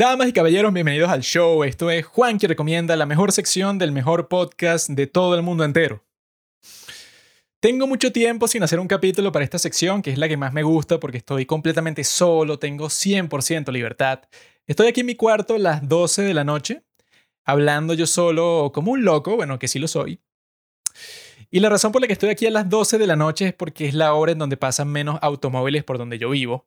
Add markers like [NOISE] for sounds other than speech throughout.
Damas y caballeros, bienvenidos al show. Esto es Juan que recomienda la mejor sección del mejor podcast de todo el mundo entero. Tengo mucho tiempo sin hacer un capítulo para esta sección, que es la que más me gusta porque estoy completamente solo, tengo 100% libertad. Estoy aquí en mi cuarto a las 12 de la noche, hablando yo solo como un loco, bueno, que sí lo soy. Y la razón por la que estoy aquí a las 12 de la noche es porque es la hora en donde pasan menos automóviles por donde yo vivo.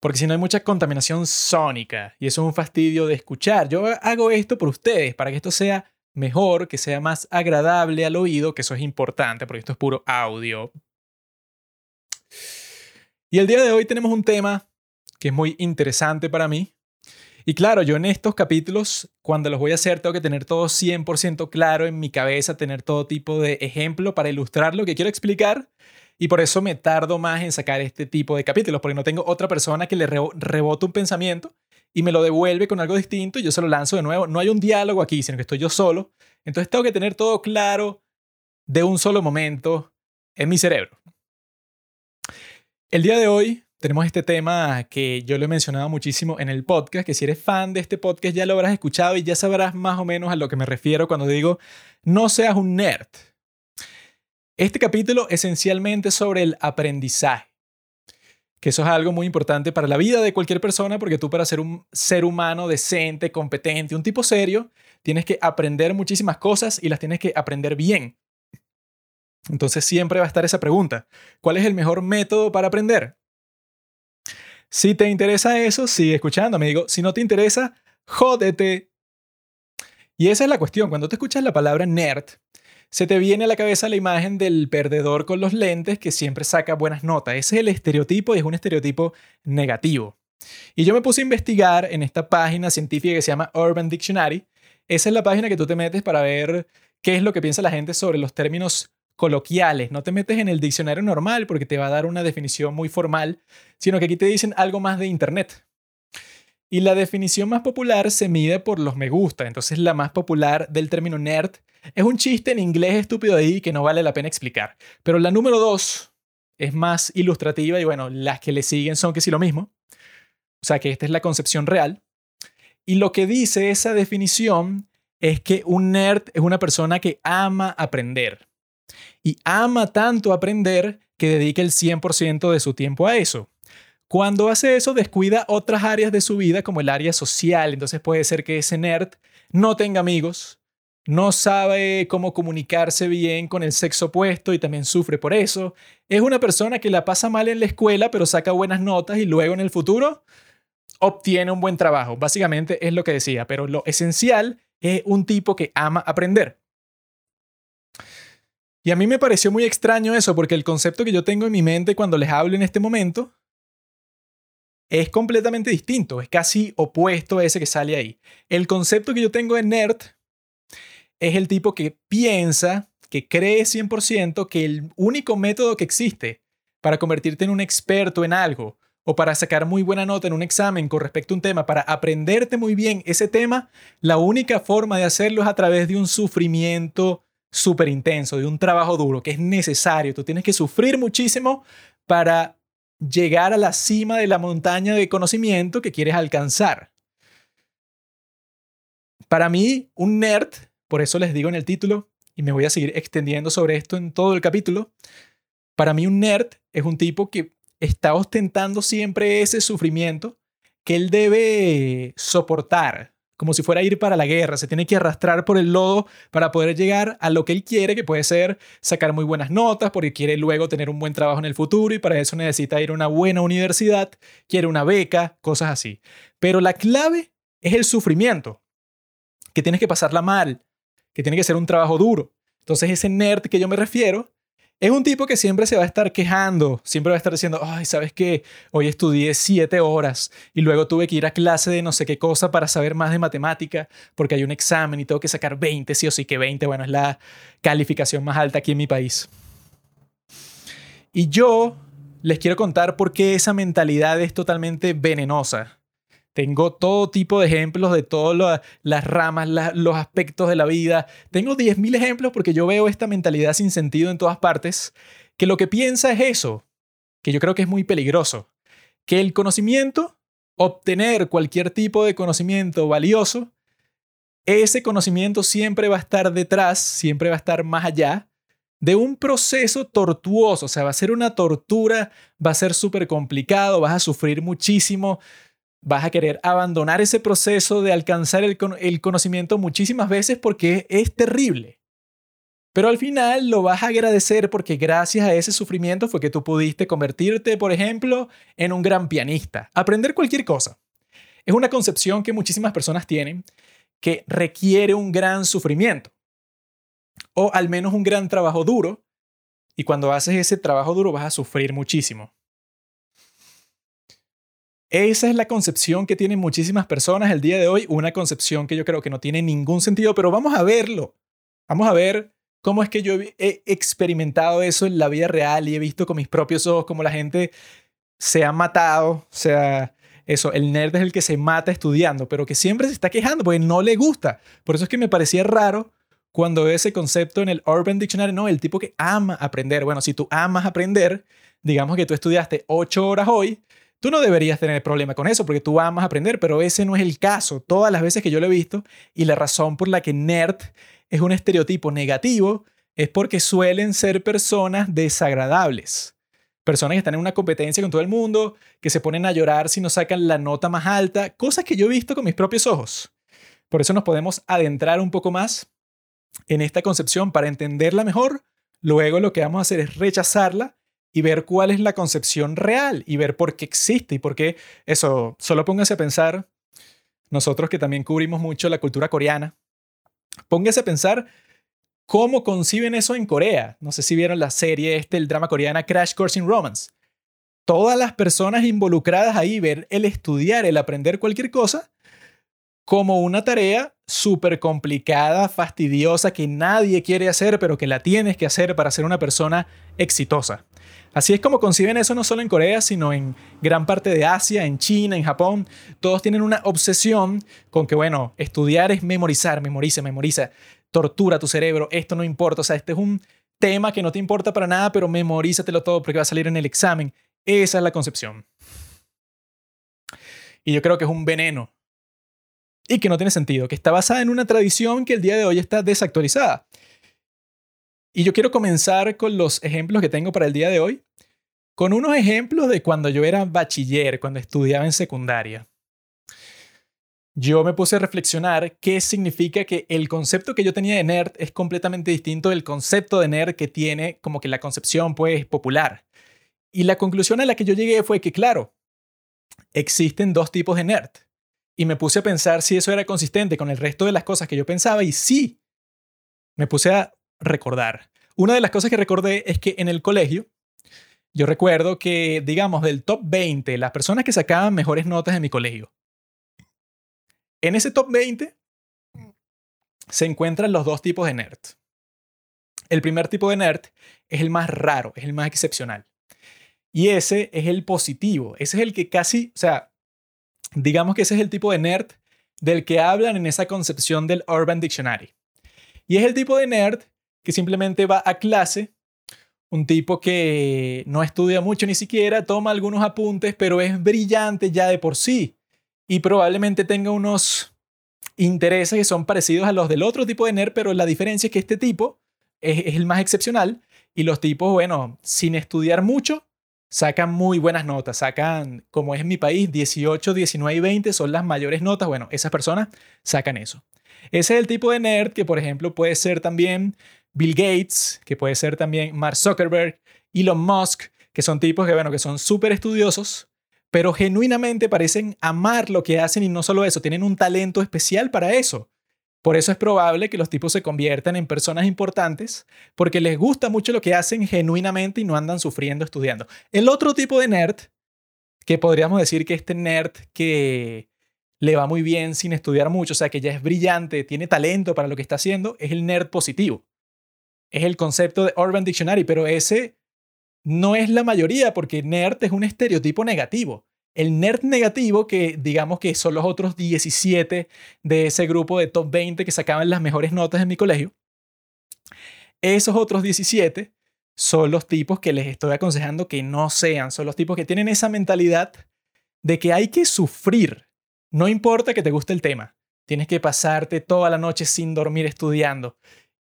Porque si no hay mucha contaminación sónica y eso es un fastidio de escuchar. Yo hago esto por ustedes, para que esto sea mejor, que sea más agradable al oído, que eso es importante, porque esto es puro audio. Y el día de hoy tenemos un tema que es muy interesante para mí. Y claro, yo en estos capítulos, cuando los voy a hacer, tengo que tener todo 100% claro en mi cabeza, tener todo tipo de ejemplo para ilustrar lo que quiero explicar y por eso me tardo más en sacar este tipo de capítulos, porque no tengo otra persona que le rebote un pensamiento y me lo devuelve con algo distinto y yo se lo lanzo de nuevo. No hay un diálogo aquí, sino que estoy yo solo. Entonces tengo que tener todo claro de un solo momento en mi cerebro. El día de hoy tenemos este tema que yo lo he mencionado muchísimo en el podcast, que si eres fan de este podcast ya lo habrás escuchado y ya sabrás más o menos a lo que me refiero cuando digo no seas un nerd. Este capítulo esencialmente sobre el aprendizaje, que eso es algo muy importante para la vida de cualquier persona, porque tú para ser un ser humano decente, competente, un tipo serio, tienes que aprender muchísimas cosas y las tienes que aprender bien. Entonces siempre va a estar esa pregunta, ¿cuál es el mejor método para aprender? Si te interesa eso, sigue escuchando, me digo, si no te interesa, jódete. Y esa es la cuestión, cuando te escuchas la palabra nerd, se te viene a la cabeza la imagen del perdedor con los lentes que siempre saca buenas notas. Ese es el estereotipo y es un estereotipo negativo. Y yo me puse a investigar en esta página científica que se llama Urban Dictionary. Esa es la página que tú te metes para ver qué es lo que piensa la gente sobre los términos coloquiales. No te metes en el diccionario normal porque te va a dar una definición muy formal, sino que aquí te dicen algo más de Internet. Y la definición más popular se mide por los me gusta. Entonces la más popular del término nerd es un chiste en inglés estúpido ahí que no vale la pena explicar. Pero la número dos es más ilustrativa y bueno, las que le siguen son que sí lo mismo. O sea que esta es la concepción real. Y lo que dice esa definición es que un nerd es una persona que ama aprender. Y ama tanto aprender que dedica el 100% de su tiempo a eso. Cuando hace eso, descuida otras áreas de su vida como el área social. Entonces puede ser que ese nerd no tenga amigos, no sabe cómo comunicarse bien con el sexo opuesto y también sufre por eso. Es una persona que la pasa mal en la escuela, pero saca buenas notas y luego en el futuro obtiene un buen trabajo. Básicamente es lo que decía, pero lo esencial es un tipo que ama aprender. Y a mí me pareció muy extraño eso, porque el concepto que yo tengo en mi mente cuando les hablo en este momento es completamente distinto, es casi opuesto a ese que sale ahí. El concepto que yo tengo en nerd es el tipo que piensa, que cree 100% que el único método que existe para convertirte en un experto en algo o para sacar muy buena nota en un examen con respecto a un tema, para aprenderte muy bien ese tema, la única forma de hacerlo es a través de un sufrimiento súper intenso, de un trabajo duro que es necesario. Tú tienes que sufrir muchísimo para llegar a la cima de la montaña de conocimiento que quieres alcanzar. Para mí, un nerd por eso les digo en el título, y me voy a seguir extendiendo sobre esto en todo el capítulo, para mí un nerd es un tipo que está ostentando siempre ese sufrimiento que él debe soportar, como si fuera a ir para la guerra, se tiene que arrastrar por el lodo para poder llegar a lo que él quiere, que puede ser sacar muy buenas notas, porque quiere luego tener un buen trabajo en el futuro y para eso necesita ir a una buena universidad, quiere una beca, cosas así. Pero la clave es el sufrimiento, que tienes que pasarla mal, que tiene que ser un trabajo duro. Entonces ese nerd que yo me refiero es un tipo que siempre se va a estar quejando, siempre va a estar diciendo, ay, ¿sabes qué? Hoy estudié siete horas y luego tuve que ir a clase de no sé qué cosa para saber más de matemática porque hay un examen y tengo que sacar 20, sí o sí que 20, bueno, es la calificación más alta aquí en mi país. Y yo les quiero contar por qué esa mentalidad es totalmente venenosa. Tengo todo tipo de ejemplos de todas las ramas, los aspectos de la vida. Tengo 10.000 ejemplos porque yo veo esta mentalidad sin sentido en todas partes, que lo que piensa es eso, que yo creo que es muy peligroso, que el conocimiento obtener cualquier tipo de conocimiento valioso, ese conocimiento siempre va a estar detrás, siempre va a estar más allá de un proceso tortuoso, o sea, va a ser una tortura, va a ser súper complicado, vas a sufrir muchísimo, vas a querer abandonar ese proceso de alcanzar el, conocimiento muchísimas veces porque es terrible. Pero al final lo vas a agradecer porque gracias a ese sufrimiento fue que tú pudiste convertirte, por ejemplo, en un gran pianista. Aprender cualquier cosa. Es una concepción que muchísimas personas tienen que requiere un gran sufrimiento o al menos un gran trabajo duro. Y cuando haces ese trabajo duro vas a sufrir muchísimo. Esa es la concepción que tienen muchísimas personas el día de hoy, una concepción que yo creo que no tiene ningún sentido, pero vamos a verlo. Vamos a ver cómo es que yo he experimentado eso en la vida real y he visto con mis propios ojos cómo la gente se ha matado, o sea, eso, el nerd es el que se mata estudiando, pero que siempre se está quejando porque no le gusta. Por eso es que me parecía raro cuando veo ese concepto en el Urban Dictionary, no, el tipo que ama aprender. Bueno, si tú amas aprender, digamos que tú estudiaste ocho horas hoy, tú no deberías tener problema con eso porque tú amas aprender, pero ese no es el caso. Todas las veces que yo lo he visto y la razón por la que nerd es un estereotipo negativo es porque suelen ser personas desagradables. Personas que están en una competencia con todo el mundo, que se ponen a llorar si no sacan la nota más alta, cosas que yo he visto con mis propios ojos. Por eso nos podemos adentrar un poco más en esta concepción para entenderla mejor. Luego lo que vamos a hacer es rechazarla y ver cuál es la concepción real y ver por qué existe y por qué eso. Solo póngase a pensar, nosotros que también cubrimos mucho la cultura coreana, póngase a pensar cómo conciben eso en Corea. No sé si vieron la serie este, el drama coreana Crash Course in Romance. Todas las personas involucradas ahí, ver el estudiar, el aprender cualquier cosa, como una tarea súper complicada, fastidiosa, que nadie quiere hacer, pero que la tienes que hacer para ser una persona exitosa. Así es como conciben eso no solo en Corea, sino en gran parte de Asia, en China, en Japón. Todos tienen una obsesión con que, bueno, estudiar es memorizar, memoriza, memoriza, tortura tu cerebro, esto no importa, o sea, este es un tema que no te importa para nada, pero memorízatelo todo porque va a salir en el examen. Esa es la concepción. Y yo creo que es un veneno y que no tiene sentido, que está basada en una tradición que el día de hoy está desactualizada. Y yo quiero comenzar con los ejemplos que tengo para el día de hoy, con unos ejemplos de cuando yo era bachiller, cuando estudiaba en secundaria. Yo me puse a reflexionar qué significa que el concepto que yo tenía de nerd es completamente distinto del concepto de nerd que tiene como que la concepción pues popular. Y la conclusión a la que yo llegué fue que claro, existen dos tipos de nerd y me puse a pensar si eso era consistente con el resto de las cosas que yo pensaba y sí, me puse a recordar. Una de las cosas que recordé es que en el colegio, yo recuerdo que, digamos, del top 20, las personas que sacaban mejores notas en mi colegio, en ese top 20 se encuentran los dos tipos de nerd. El primer tipo de nerd es el más raro, es el más excepcional. Y ese es el positivo, ese es el que casi, o sea, Digamos que ese es el tipo de nerd del que hablan en esa concepción del Urban Dictionary. Y es el tipo de nerd que simplemente va a clase, un tipo que no estudia mucho ni siquiera, toma algunos apuntes, pero es brillante ya de por sí. Y probablemente tenga unos intereses que son parecidos a los del otro tipo de nerd, pero la diferencia es que este tipo es, el más excepcional y los tipos, bueno, sin estudiar mucho, sacan muy buenas notas, sacan, como es en mi país, 18, 19 y 20 son las mayores notas. Bueno, esas personas sacan eso. Ese es el tipo de nerd que, por ejemplo, puede ser también Bill Gates, que puede ser también Mark Zuckerberg, Elon Musk, que son tipos que, bueno, que son súper estudiosos, pero genuinamente parecen amar lo que hacen y no solo eso, tienen un talento especial para eso. Por eso es probable que los tipos se conviertan en personas importantes porque les gusta mucho lo que hacen genuinamente y no andan sufriendo estudiando. El otro tipo de nerd, que podríamos decir que este nerd que le va muy bien sin estudiar mucho, o sea, que ya es brillante, tiene talento para lo que está haciendo, es el nerd positivo. Es el concepto de Urban Dictionary, pero ese no es la mayoría porque nerd es un estereotipo negativo. El nerd negativo, que digamos que son los otros 17 de ese grupo de top 20 que sacaban las mejores notas en mi colegio, esos otros 17 son los tipos que les estoy aconsejando que no sean, son los tipos que tienen esa mentalidad de que hay que sufrir. No importa que te guste el tema. Tienes que pasarte toda la noche sin dormir estudiando.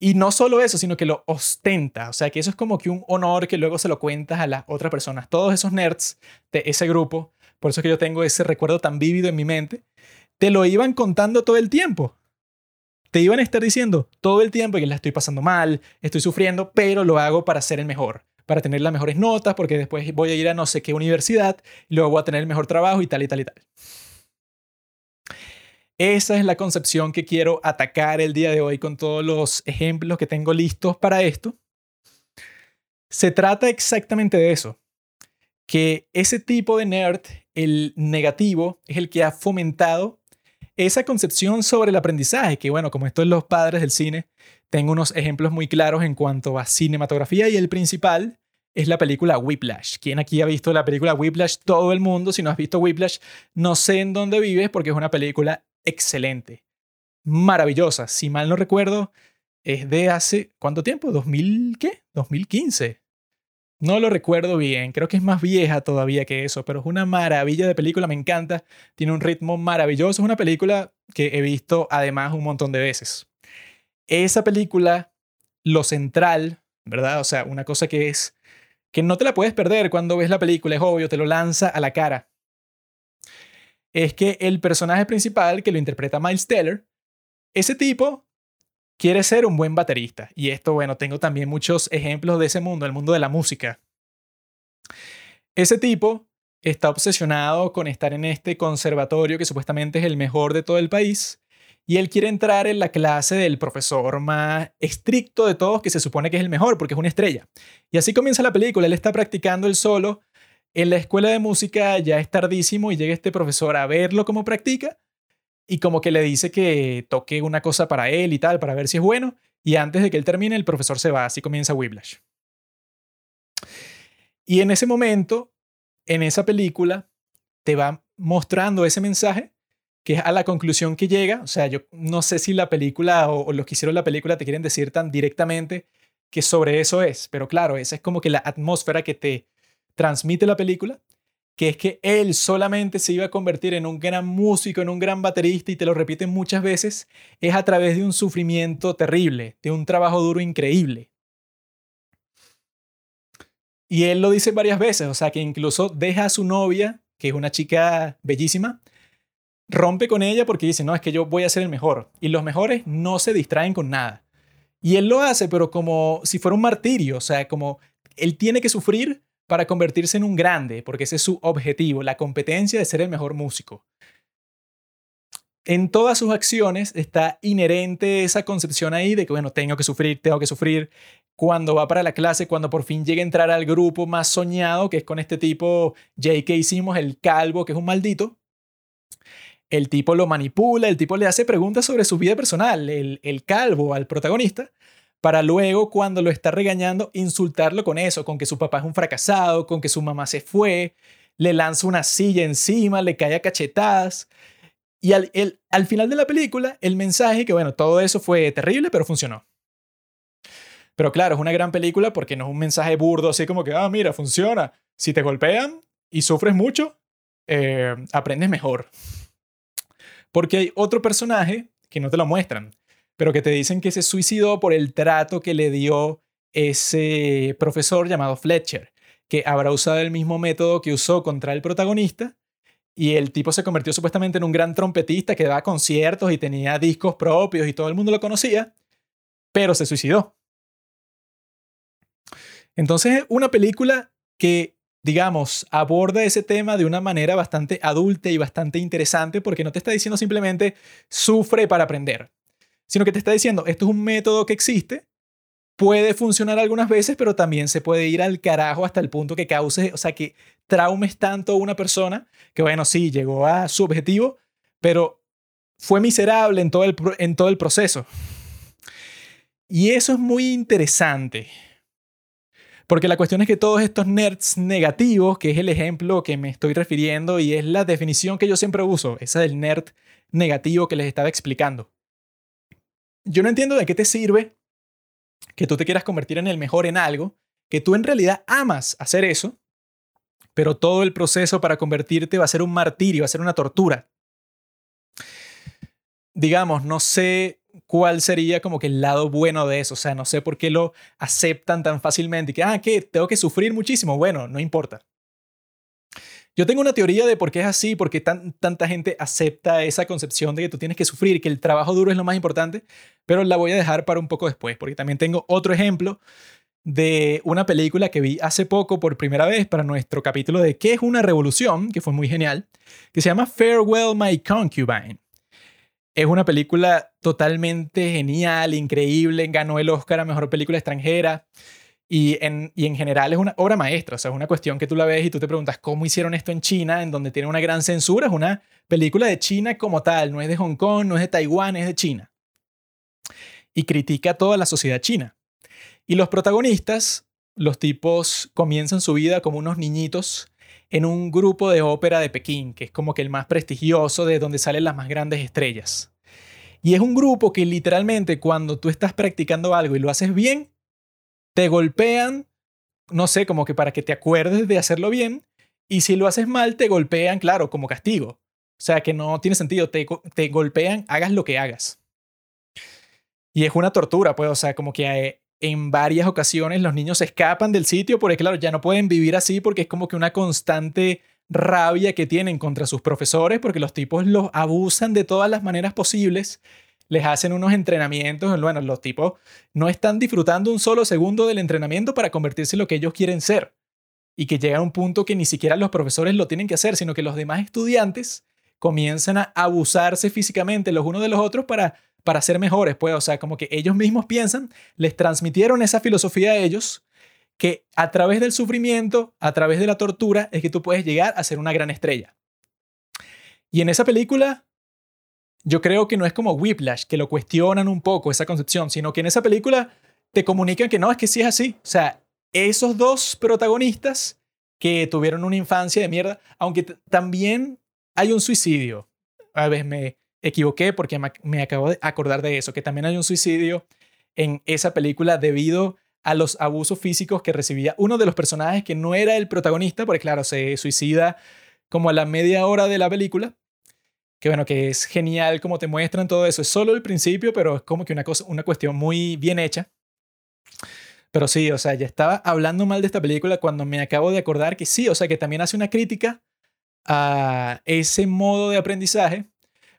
Y no solo eso, sino que lo ostenta. O sea, que eso es como que un honor que luego se lo cuentas a las otras personas. Todos esos nerds de ese grupo, por eso es que yo tengo ese recuerdo tan vívido en mi mente, te lo iban contando todo el tiempo. Te iban a estar diciendo todo el tiempo que la estoy pasando mal, estoy sufriendo, pero lo hago para ser el mejor, para tener las mejores notas, porque después voy a ir a no sé qué universidad, luego voy a tener el mejor trabajo y tal y tal y tal. Esa es la concepción que quiero atacar el día de hoy con todos los ejemplos que tengo listos para esto. Se trata exactamente de eso, que ese tipo de nerd, el negativo, es el que ha fomentado esa concepción sobre el aprendizaje, que bueno, como esto es los padres del cine, tengo unos ejemplos muy claros en cuanto a cinematografía y el principal es la película Whiplash. ¿Quién aquí ha visto la película Whiplash? Todo el mundo. Si no has visto Whiplash, no sé en dónde vives porque es una película excelente, maravillosa. Si mal no recuerdo, es de hace, ¿cuánto tiempo? ¿2000 qué? 2015. No lo recuerdo bien, creo que es más vieja todavía que eso, pero es una maravilla de película, me encanta, tiene un ritmo maravilloso, es una película que he visto además un montón de veces. Esa película, lo central, ¿verdad? O sea, una cosa que es que no te la puedes perder cuando ves la película, es obvio, te lo lanza a la cara es que el personaje principal, que lo interpreta Miles Teller, ese tipo quiere ser un buen baterista. Y esto, bueno, tengo también muchos ejemplos de ese mundo, el mundo de la música. Ese tipo está obsesionado con estar en este conservatorio que supuestamente es el mejor de todo el país. Y él quiere entrar en la clase del profesor más estricto de todos, que se supone que es el mejor, porque es una estrella. Y así comienza la película. Él está practicando el solo en la escuela de música ya es tardísimo y llega este profesor a verlo cómo practica y como que le dice que toque una cosa para él y tal, para ver si es bueno. Y antes de que él termine, el profesor se va, así comienza Whiplash. Y en ese momento, en esa película, te va mostrando ese mensaje que es a la conclusión que llega. O sea, yo no sé si la película o, o los que hicieron la película te quieren decir tan directamente que sobre eso es, pero claro, esa es como que la atmósfera que te, transmite la película, que es que él solamente se iba a convertir en un gran músico, en un gran baterista, y te lo repiten muchas veces, es a través de un sufrimiento terrible, de un trabajo duro increíble. Y él lo dice varias veces, o sea, que incluso deja a su novia, que es una chica bellísima, rompe con ella porque dice, no, es que yo voy a ser el mejor. Y los mejores no se distraen con nada. Y él lo hace, pero como si fuera un martirio, o sea, como él tiene que sufrir para convertirse en un grande, porque ese es su objetivo, la competencia de ser el mejor músico. En todas sus acciones está inherente esa concepción ahí de que, bueno, tengo que sufrir, tengo que sufrir. Cuando va para la clase, cuando por fin llega a entrar al grupo más soñado, que es con este tipo J.K. hicimos, el calvo, que es un maldito, el tipo lo manipula, el tipo le hace preguntas sobre su vida personal, el, el calvo al protagonista, para luego cuando lo está regañando insultarlo con eso, con que su papá es un fracasado, con que su mamá se fue, le lanza una silla encima, le cae a cachetadas. Y al, al final de la película, el mensaje que, bueno, todo eso fue terrible, pero funcionó. Pero claro, es una gran película porque no es un mensaje burdo, así como que, ah, mira, funciona. Si te golpean y sufres mucho, eh, aprendes mejor. Porque hay otro personaje que no te lo muestran, pero que te dicen que se suicidó por el trato que le dio ese profesor llamado Fletcher, que habrá usado el mismo método que usó contra el protagonista. Y el tipo se convirtió supuestamente en un gran trompetista que daba conciertos y tenía discos propios y todo el mundo lo conocía, pero se suicidó. Entonces, una película que, digamos, aborda ese tema de una manera bastante adulta y bastante interesante porque no te está diciendo simplemente sufre para aprender sino que te está diciendo, esto es un método que existe, puede funcionar algunas veces, pero también se puede ir al carajo hasta el punto que cause, o sea, que traumes tanto a una persona que, bueno, sí, llegó a su objetivo, pero fue miserable en todo el, en todo el proceso. Y eso es muy interesante. Porque la cuestión es que todos estos nerds negativos, que es el ejemplo que me estoy refiriendo y es la definición que yo siempre uso, esa del nerd negativo que les estaba explicando yo no entiendo de qué te sirve que tú te quieras convertir en el mejor en algo, que tú en realidad amas hacer eso, pero todo el proceso para convertirte va a ser un martirio, va a ser una tortura. Digamos, no sé cuál sería como que el lado bueno de eso, o sea, no sé por qué lo aceptan tan fácilmente y que, ah, ¿qué? Tengo que sufrir muchísimo. Bueno, no importa. Yo tengo una teoría de por qué es así, por qué tanta gente acepta esa concepción de que tú tienes que sufrir, que el trabajo duro es lo más importante, pero la voy a dejar para un poco después, porque también tengo otro ejemplo de una película que vi hace poco por primera vez para nuestro capítulo de ¿Qué es una revolución? que fue muy genial, que se llama Farewell My Concubine. Es una película totalmente genial, increíble, ganó el Oscar a Mejor Película Extranjera. Y en, y en general es una obra maestra, o sea, es una cuestión que tú la ves y tú te preguntas cómo hicieron esto en China, en donde tiene una gran censura, es una película de China como tal, no es de Hong Kong, no es de Taiwán, es de China. Y critica a toda la sociedad china. Y los protagonistas, los tipos comienzan su vida como unos niñitos en un grupo de ópera de Pekín, que es como que el más prestigioso, de donde salen las más grandes estrellas. Y es un grupo que literalmente cuando tú estás practicando algo y lo haces bien, te golpean, no sé, como que para que te acuerdes de hacerlo bien, y si lo haces mal, te golpean, claro, como castigo. O sea, que no tiene sentido, te, te golpean, hagas lo que hagas. Y es una tortura, pues, o sea, como que eh, en varias ocasiones los niños escapan del sitio porque, claro, ya no pueden vivir así porque es como que una constante rabia que tienen contra sus profesores porque los tipos los abusan de todas las maneras posibles les hacen unos entrenamientos, bueno, los tipos no están disfrutando un solo segundo del entrenamiento para convertirse en lo que ellos quieren ser. Y que llega a un punto que ni siquiera los profesores lo tienen que hacer, sino que los demás estudiantes comienzan a abusarse físicamente los unos de los otros para, para ser mejores. Pues, o sea, como que ellos mismos piensan, les transmitieron esa filosofía a ellos, que a través del sufrimiento, a través de la tortura, es que tú puedes llegar a ser una gran estrella. Y en esa película yo creo que no es como Whiplash, que lo cuestionan un poco esa concepción, sino que en esa película te comunican que no, es que sí es así. O sea, esos dos protagonistas que tuvieron una infancia de mierda, aunque también hay un suicidio. A veces me equivoqué porque me acabo de acordar de eso, que también hay un suicidio en esa película debido a los abusos físicos que recibía uno de los personajes que no era el protagonista, porque claro, se suicida como a la media hora de la película que bueno, que es genial como te muestran todo eso. Es solo el principio, pero es como que una, cosa, una cuestión muy bien hecha. Pero sí, o sea, ya estaba hablando mal de esta película cuando me acabo de acordar que sí, o sea, que también hace una crítica a ese modo de aprendizaje,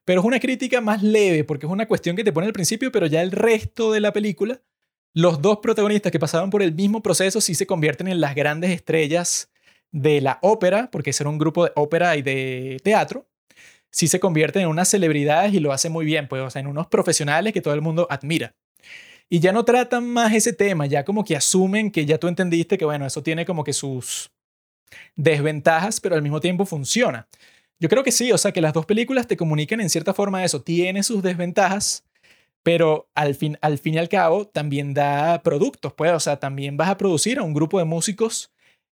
pero es una crítica más leve, porque es una cuestión que te pone al principio, pero ya el resto de la película, los dos protagonistas que pasaron por el mismo proceso sí se convierten en las grandes estrellas de la ópera, porque ese era un grupo de ópera y de teatro, sí se convierten en unas celebridades y lo hacen muy bien, pues, o sea, en unos profesionales que todo el mundo admira. Y ya no tratan más ese tema, ya como que asumen que ya tú entendiste que, bueno, eso tiene como que sus desventajas, pero al mismo tiempo funciona. Yo creo que sí, o sea, que las dos películas te comunican en cierta forma eso, tiene sus desventajas, pero al fin, al fin y al cabo también da productos, pues, o sea, también vas a producir a un grupo de músicos,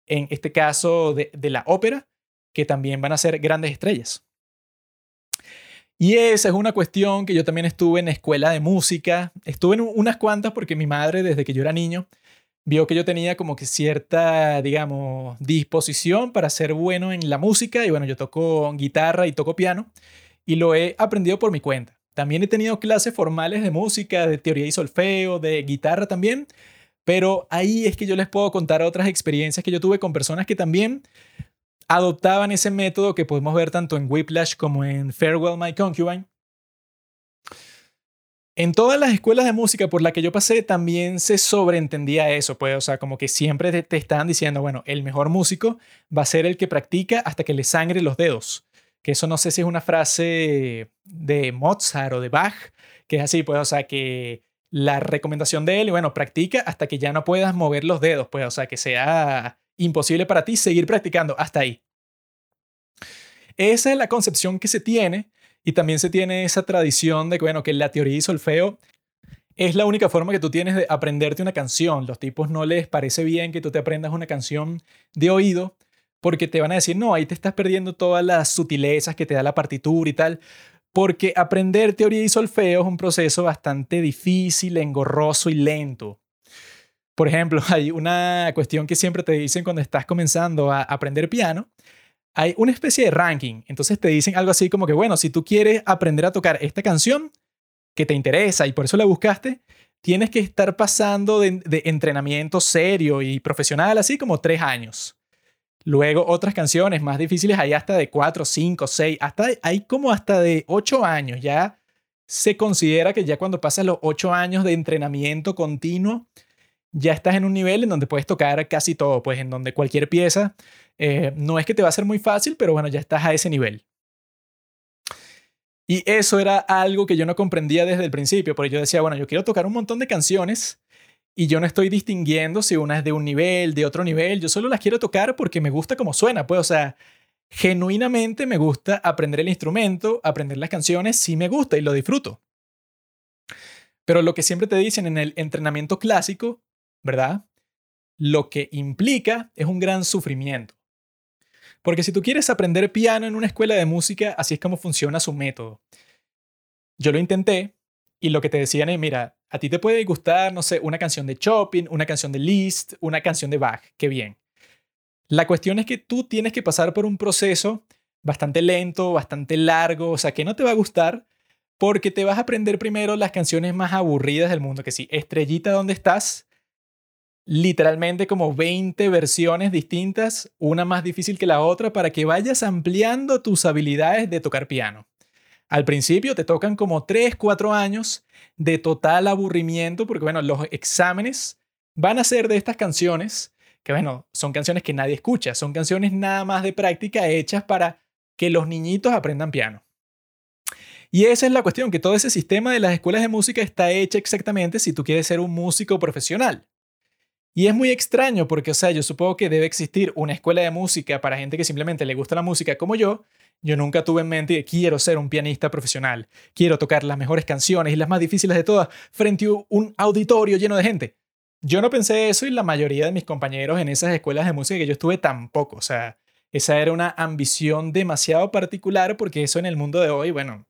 en este caso de, de la ópera, que también van a ser grandes estrellas. Y esa es una cuestión que yo también estuve en escuela de música. Estuve en unas cuantas porque mi madre, desde que yo era niño, vio que yo tenía como que cierta, digamos, disposición para ser bueno en la música. Y bueno, yo toco guitarra y toco piano y lo he aprendido por mi cuenta. También he tenido clases formales de música, de teoría y solfeo, de guitarra también. Pero ahí es que yo les puedo contar otras experiencias que yo tuve con personas que también adoptaban ese método que podemos ver tanto en Whiplash como en Farewell My Concubine. En todas las escuelas de música por las que yo pasé también se sobreentendía eso, pues, o sea, como que siempre te, te estaban diciendo, bueno, el mejor músico va a ser el que practica hasta que le sangre los dedos. Que eso no sé si es una frase de Mozart o de Bach, que es así, pues, o sea, que la recomendación de él, bueno, practica hasta que ya no puedas mover los dedos, pues, o sea, que sea imposible para ti seguir practicando hasta ahí. Esa es la concepción que se tiene y también se tiene esa tradición de que, bueno, que la teoría y solfeo es la única forma que tú tienes de aprenderte una canción. Los tipos no les parece bien que tú te aprendas una canción de oído porque te van a decir, no, ahí te estás perdiendo todas las sutilezas que te da la partitura y tal. Porque aprender teoría y solfeo es un proceso bastante difícil, engorroso y lento. Por ejemplo, [LAUGHS] hay una cuestión que siempre te dicen cuando estás comenzando a aprender piano. Hay una especie de ranking. Entonces te dicen algo así como que, bueno, si tú quieres aprender a tocar esta canción que te interesa y por eso la buscaste, tienes que estar pasando de, entrenamiento serio y profesional así como tres años. Luego otras canciones más difíciles hay hasta de cuatro, cinco, seis, hasta hay como hasta de ocho años. Ya se considera que ya cuando pasas los ocho años de entrenamiento continuo, ya estás en un nivel en donde puedes tocar casi todo, pues en donde cualquier pieza eh, no es que te va a ser muy fácil, pero bueno, ya estás a ese nivel. Y eso era algo que yo no comprendía desde el principio, porque yo decía, bueno, yo quiero tocar un montón de canciones y yo no estoy distinguiendo si una es de un nivel, de otro nivel, yo solo las quiero tocar porque me gusta cómo suena, pues, o sea, genuinamente me gusta aprender el instrumento, aprender las canciones, sí me gusta y lo disfruto. Pero lo que siempre te dicen en el entrenamiento clásico ¿verdad? Lo que implica es un gran sufrimiento. Porque si tú quieres aprender piano en una escuela de música, así es como funciona su método. Yo lo intenté y lo que te decían es, mira, a ti te puede gustar, no sé, una canción de Chopin, una canción de Liszt, una canción de Bach, qué bien. La cuestión es que tú tienes que pasar por un proceso bastante lento, bastante largo, o sea, que no te va a gustar porque te vas a aprender primero las canciones más aburridas del mundo, que sí, Estrellita, ¿dónde estás? Literalmente como 20 versiones distintas, una más difícil que la otra, para que vayas ampliando tus habilidades de tocar piano. Al principio te tocan como 3, 4 años de total aburrimiento, porque bueno, los exámenes van a ser de estas canciones, que bueno, son canciones que nadie escucha, son canciones nada más de práctica hechas para que los niñitos aprendan piano. Y esa es la cuestión, que todo ese sistema de las escuelas de música está hecho exactamente si tú quieres ser un músico profesional. Y es muy extraño porque, o sea, yo supongo que debe existir una escuela de música para gente que simplemente le gusta la música como yo. Yo nunca tuve en mente que quiero ser un pianista profesional, quiero tocar las mejores canciones y las más difíciles de todas frente a un auditorio lleno de gente. Yo no pensé eso y la mayoría de mis compañeros en esas escuelas de música que yo estuve tampoco. O sea, esa era una ambición demasiado particular porque eso en el mundo de hoy, bueno,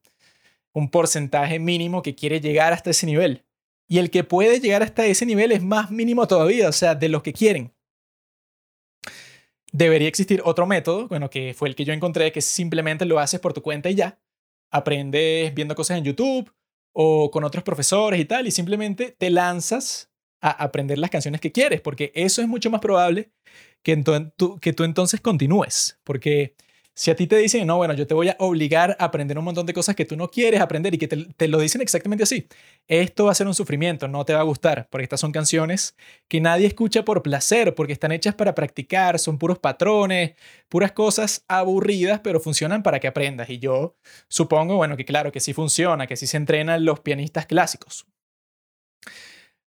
un porcentaje mínimo que quiere llegar hasta ese nivel. Y el que puede llegar hasta ese nivel es más mínimo todavía, o sea, de los que quieren. Debería existir otro método, bueno, que fue el que yo encontré, que simplemente lo haces por tu cuenta y ya. Aprendes viendo cosas en YouTube o con otros profesores y tal, y simplemente te lanzas a aprender las canciones que quieres, porque eso es mucho más probable que, que tú entonces continúes, porque si a ti te dicen, no, bueno, yo te voy a obligar a aprender un montón de cosas que tú no quieres aprender y que te, lo dicen exactamente así, esto va a ser un sufrimiento, no te va a gustar, porque estas son canciones que nadie escucha por placer, porque están hechas para practicar, son puros patrones, puras cosas aburridas, pero funcionan para que aprendas. Y yo supongo, bueno, que claro, que sí funciona, que sí se entrenan los pianistas clásicos.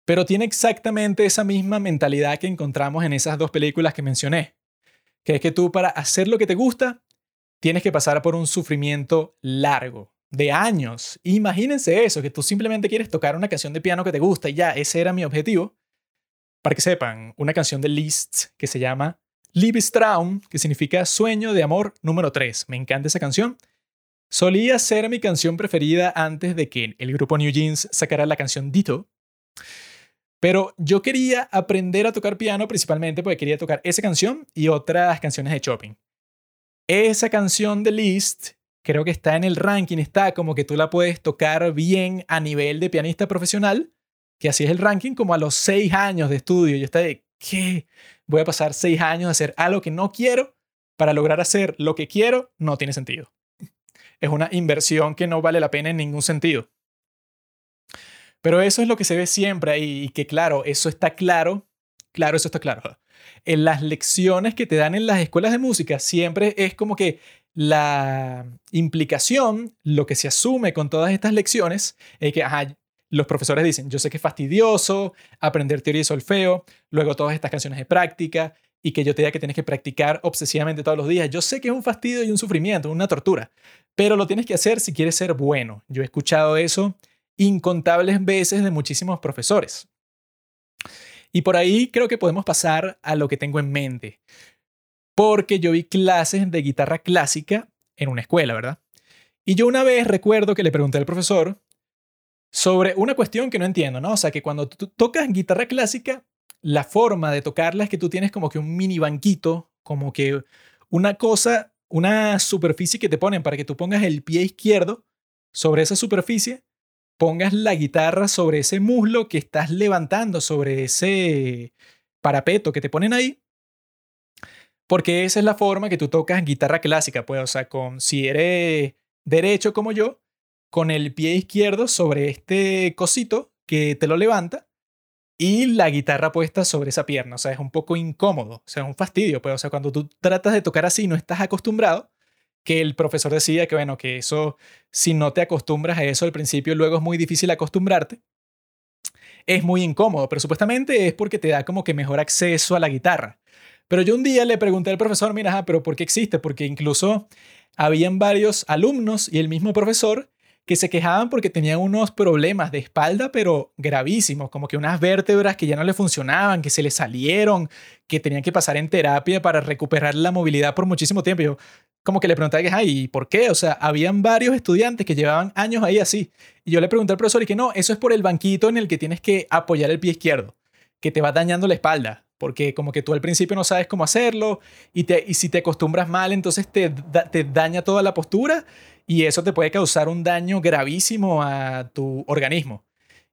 Pero tiene exactamente esa misma mentalidad que encontramos en esas dos películas que mencioné, que es que tú para hacer lo que te gusta, tienes que pasar por un sufrimiento largo, de años. Imagínense eso, que tú simplemente quieres tocar una canción de piano que te gusta y ya, ese era mi objetivo. Para que sepan, una canción de Liszt que se llama Liebestraum, que significa sueño de amor número 3. Me encanta esa canción. Solía ser mi canción preferida antes de que el grupo New Jeans sacara la canción Dito. Pero yo quería aprender a tocar piano principalmente porque quería tocar esa canción y otras canciones de Chopin. Esa canción de Liszt creo que está en el ranking, está como que tú la puedes tocar bien a nivel de pianista profesional, que así es el ranking, como a los seis años de estudio. Yo estaba de, ¿qué? Voy a pasar seis años a hacer algo que no quiero para lograr hacer lo que quiero, no tiene sentido. Es una inversión que no vale la pena en ningún sentido. Pero eso es lo que se ve siempre y que claro, eso está claro, claro, eso está claro en las lecciones que te dan en las escuelas de música siempre es como que la implicación, lo que se asume con todas estas lecciones, es que los profesores dicen, yo sé que es fastidioso aprender teoría y solfeo, luego todas estas canciones de práctica, y que yo te diga que tienes que practicar obsesivamente todos los días. Yo sé que es un fastidio y un sufrimiento, una tortura, pero lo tienes que hacer si quieres ser bueno. Yo he escuchado eso incontables veces de muchísimos profesores. Y por ahí creo que podemos pasar a lo que tengo en mente. Porque yo vi clases de guitarra clásica en una escuela, ¿verdad? Y yo una vez recuerdo que le pregunté al profesor sobre una cuestión que no entiendo, ¿no? O sea, que cuando tú tocas guitarra clásica, la forma de tocarla es que tú tienes como que un mini banquito, como que una cosa, una superficie que te ponen para que tú pongas el pie izquierdo sobre esa superficie, pongas la guitarra sobre ese muslo que estás levantando, sobre ese parapeto que te ponen ahí, porque esa es la forma que tú tocas guitarra clásica, pues, o sea, con, si eres derecho como yo, con el pie izquierdo sobre este cosito que te lo levanta y la guitarra puesta sobre esa pierna. O sea, es un poco incómodo, o sea, es un fastidio. Pues, o sea, cuando tú tratas de tocar así no estás acostumbrado, que el profesor decía que, bueno, que eso, si no te acostumbras a eso al principio, luego es muy difícil acostumbrarte. Es muy incómodo, pero supuestamente es porque te da como que mejor acceso a la guitarra. Pero yo un día le pregunté al profesor, mira, pero ¿por qué existe? Porque incluso habían varios alumnos y el mismo profesor que se quejaban porque tenían unos problemas de espalda, pero gravísimos, como que unas vértebras que ya no le funcionaban, que se le salieron, que tenían que pasar en terapia para recuperar la movilidad por muchísimo tiempo. yo como que le pregunté, ¿y por qué? O sea, habían varios estudiantes que llevaban años ahí así. Y yo le pregunté al profesor y que no, eso es por el banquito en el que tienes que apoyar el pie izquierdo, que te va dañando la espalda porque como que tú al principio no sabes cómo hacerlo y, te, y si te acostumbras mal, entonces te, te daña toda la postura y eso te puede causar un daño gravísimo a tu organismo.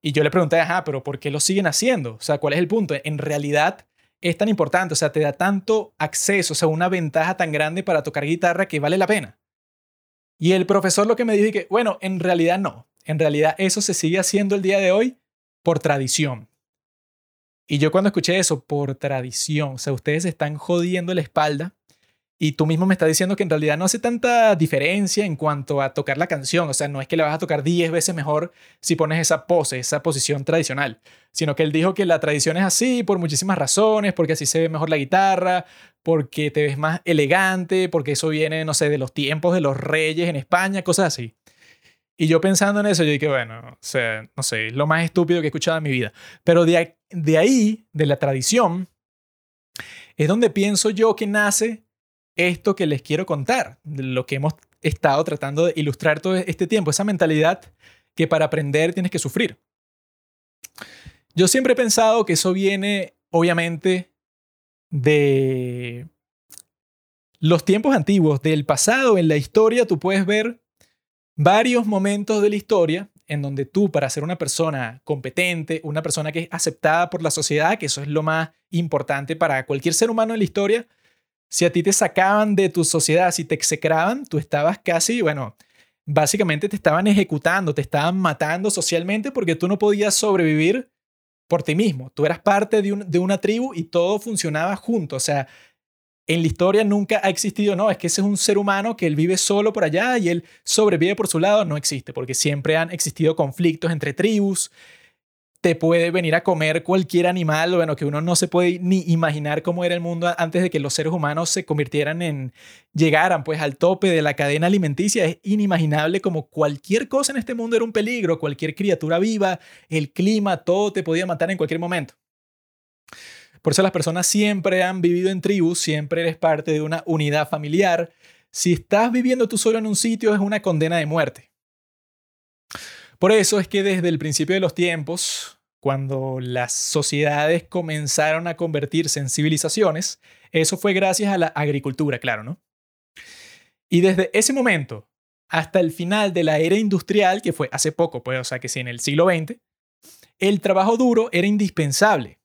Y yo le pregunté, ajá, pero ¿por qué lo siguen haciendo? O sea, ¿cuál es el punto? En realidad es tan importante, o sea, te da tanto acceso, o sea, una ventaja tan grande para tocar guitarra que vale la pena. Y el profesor lo que me dijo es que, bueno, en realidad no. En realidad eso se sigue haciendo el día de hoy por tradición. Y yo cuando escuché eso, por tradición, o sea, ustedes están jodiendo la espalda y tú mismo me estás diciendo que en realidad no hace tanta diferencia en cuanto a tocar la canción, o sea, no es que la vas a tocar 10 veces mejor si pones esa pose, esa posición tradicional, sino que él dijo que la tradición es así por muchísimas razones, porque así se ve mejor la guitarra, porque te ves más elegante, porque eso viene, no sé, de los tiempos de los reyes en España, cosas así. Y yo pensando en eso, yo dije, bueno, o sea, no sé, lo más estúpido que he escuchado en mi vida. Pero de, de ahí, de la tradición, es donde pienso yo que nace esto que les quiero contar, lo que hemos estado tratando de ilustrar todo este tiempo, esa mentalidad que para aprender tienes que sufrir. Yo siempre he pensado que eso viene, obviamente, de los tiempos antiguos, del pasado, en la historia, tú puedes ver varios momentos de la historia en donde tú, para ser una persona competente, una persona que es aceptada por la sociedad, que eso es lo más importante para cualquier ser humano en la historia, si a ti te sacaban de tu sociedad, si te execraban, tú estabas casi, bueno, básicamente te estaban ejecutando, te estaban matando socialmente porque tú no podías sobrevivir por ti mismo. Tú eras parte de, de una tribu y todo funcionaba junto. O sea, en la historia nunca ha existido, no, es que ese es un ser humano que él vive solo por allá y él sobrevive por su lado, no existe, porque siempre han existido conflictos entre tribus, te puede venir a comer cualquier animal, bueno, que uno no se puede ni imaginar cómo era el mundo antes de que los seres humanos se convirtieran en, llegaran pues al tope de la cadena alimenticia, es inimaginable como cualquier cosa en este mundo era un peligro, cualquier criatura viva, el clima, todo te podía matar en cualquier momento. Por eso las personas siempre han vivido en tribus, siempre eres parte de una unidad familiar. Si estás viviendo tú solo en un sitio es una condena de muerte. Por eso es que desde el principio de los tiempos, cuando las sociedades comenzaron a convertirse en civilizaciones, eso fue gracias a la agricultura, claro, ¿no? Y desde ese momento hasta el final de la era industrial, que fue hace poco, pues, o sea, que sí, en el siglo XX, el trabajo duro era indispensable.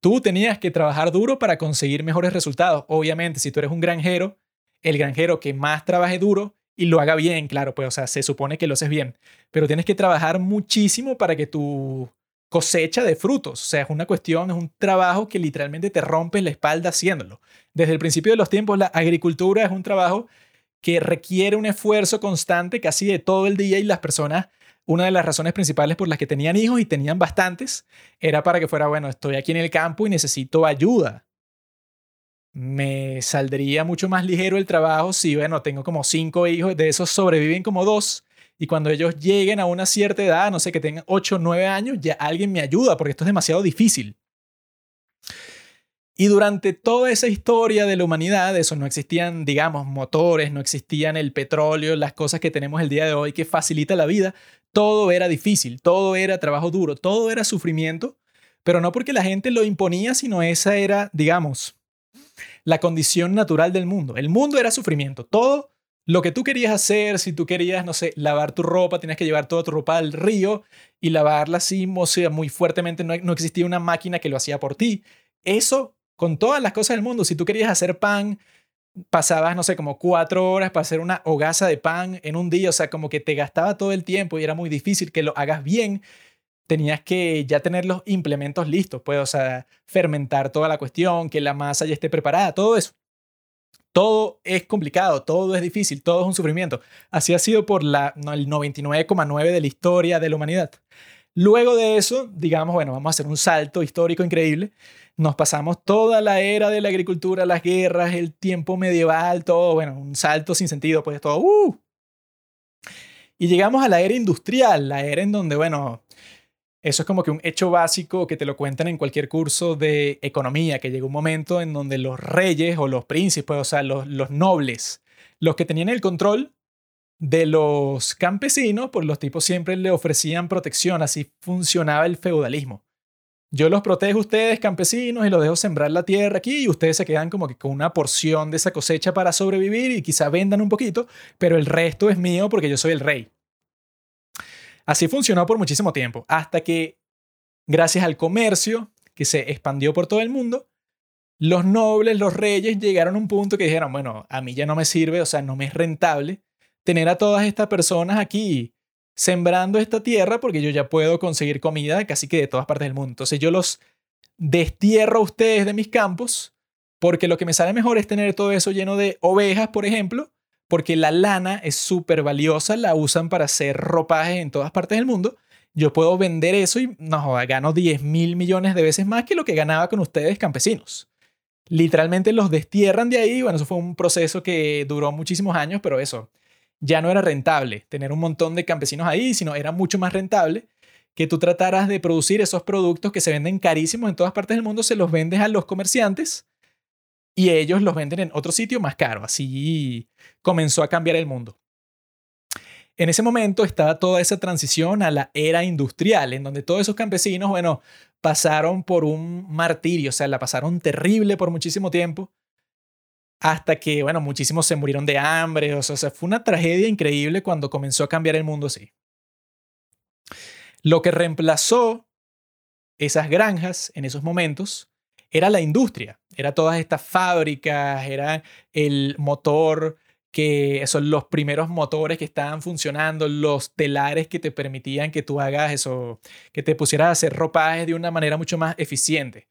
Tú tenías que trabajar duro para conseguir mejores resultados. Obviamente, si tú eres un granjero, el granjero que más trabaje duro y lo haga bien, claro, pues, o sea, se supone que lo haces bien, pero tienes que trabajar muchísimo para que tu cosecha de frutos, o sea, es una cuestión, es un trabajo que literalmente te rompes la espalda haciéndolo. Desde el principio de los tiempos, la agricultura es un trabajo que requiere un esfuerzo constante casi de todo el día y las personas una de las razones principales por las que tenían hijos y tenían bastantes era para que fuera, bueno, estoy aquí en el campo y necesito ayuda. Me saldría mucho más ligero el trabajo si, bueno, tengo como cinco hijos, de esos sobreviven como dos, y cuando ellos lleguen a una cierta edad, no sé, que tengan ocho o nueve años, ya alguien me ayuda, porque esto es demasiado difícil. Y durante toda esa historia de la humanidad, eso no existían, digamos, motores, no existían el petróleo, las cosas que tenemos el día de hoy que facilita la vida, todo era difícil, todo era trabajo duro, todo era sufrimiento, pero no porque la gente lo imponía, sino esa era, digamos, la condición natural del mundo. El mundo era sufrimiento. Todo lo que tú querías hacer, si tú querías, no sé, lavar tu ropa, tenías que llevar toda tu ropa al río y lavarla así, o sea, muy fuertemente, no, no existía una máquina que lo hacía por ti. Eso, con todas las cosas del mundo, si tú querías hacer pan, pasabas, no sé, como cuatro horas para hacer una hogaza de pan en un día, o sea, como que te gastaba todo el tiempo y era muy difícil que lo hagas bien. Tenías que ya tener los implementos listos, pues, o sea, fermentar toda la cuestión, que la masa ya esté preparada, todo eso. Todo es complicado, todo es difícil, todo es un sufrimiento. Así ha sido por la, el 99,9 de la historia de la humanidad. Luego de eso, digamos, bueno, vamos a hacer un salto histórico increíble nos pasamos toda la era de la agricultura, las guerras, el tiempo medieval, todo, bueno, un salto sin sentido, pues todo. Uh. Y llegamos a la era industrial, la era en donde, bueno, eso es como que un hecho básico que te lo cuentan en cualquier curso de economía, que llegó un momento en donde los reyes o los príncipes, o sea, los, los nobles, los que tenían el control de los campesinos, pues los tipos siempre le ofrecían protección, así funcionaba el feudalismo. Yo los protejo a ustedes, campesinos, y los dejo sembrar la tierra aquí y ustedes se quedan como que con una porción de esa cosecha para sobrevivir y quizá vendan un poquito, pero el resto es mío porque yo soy el rey. Así funcionó por muchísimo tiempo, hasta que, gracias al comercio que se expandió por todo el mundo, los nobles, los reyes llegaron a un punto que dijeron, bueno, a mí ya no me sirve, o sea, no me es rentable tener a todas estas personas aquí sembrando esta tierra porque yo ya puedo conseguir comida casi que de todas partes del mundo. Entonces yo los destierro a ustedes de mis campos porque lo que me sale mejor es tener todo eso lleno de ovejas, por ejemplo, porque la lana es súper valiosa, la usan para hacer ropajes en todas partes del mundo. Yo puedo vender eso y no, gano 10 mil millones de veces más que lo que ganaba con ustedes campesinos. Literalmente los destierran de ahí. Bueno, eso fue un proceso que duró muchísimos años, pero eso, ya no era rentable tener un montón de campesinos ahí, sino era mucho más rentable que tú trataras de producir esos productos que se venden carísimos en todas partes del mundo, se los vendes a los comerciantes y ellos los venden en otro sitio más caro. Así comenzó a cambiar el mundo. En ese momento estaba toda esa transición a la era industrial, en donde todos esos campesinos, bueno, pasaron por un martirio, o sea, la pasaron terrible por muchísimo tiempo hasta que, bueno, muchísimos se murieron de hambre, o sea, fue una tragedia increíble cuando comenzó a cambiar el mundo así. Lo que reemplazó esas granjas en esos momentos era la industria, era todas estas fábricas, era el motor que son los primeros motores que estaban funcionando, los telares que te permitían que tú hagas eso, que te pusieras a hacer ropajes de una manera mucho más eficiente.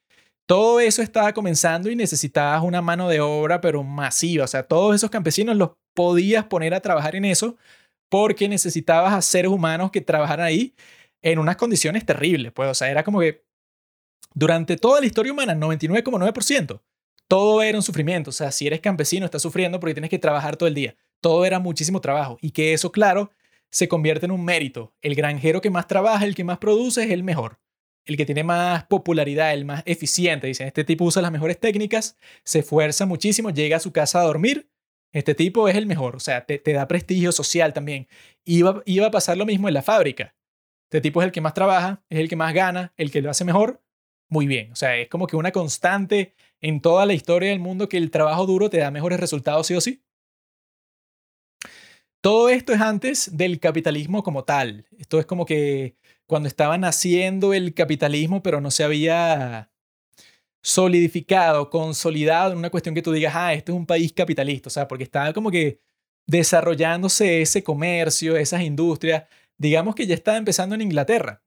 Todo eso estaba comenzando y necesitabas una mano de obra, pero masiva. O sea, todos esos campesinos los podías poner a trabajar en eso porque necesitabas a seres humanos que trabajaran ahí en unas condiciones terribles. Pues, o sea, era como que durante toda la historia humana, 99,9%, todo era un sufrimiento. O sea, si eres campesino, estás sufriendo porque tienes que trabajar todo el día. Todo era muchísimo trabajo. Y que eso, claro, se convierte en un mérito. El granjero que más trabaja, el que más produce, es el mejor el que tiene más popularidad, el más eficiente. Dicen, este tipo usa las mejores técnicas, se esfuerza muchísimo, llega a su casa a dormir. Este tipo es el mejor, o sea, te, da prestigio social también. Iba, iba a pasar lo mismo en la fábrica. Este tipo es el que más trabaja, es el que más gana, el que lo hace mejor. Muy bien, o sea, es como que una constante en toda la historia del mundo que el trabajo duro te da mejores resultados sí o sí. Todo esto es antes del capitalismo como tal. Esto es como que cuando estaba naciendo el capitalismo, pero no se había solidificado, consolidado en una cuestión que tú digas, ah, este es un país capitalista, o sea, porque estaba como que desarrollándose ese comercio, esas industrias, digamos que ya estaba empezando en Inglaterra.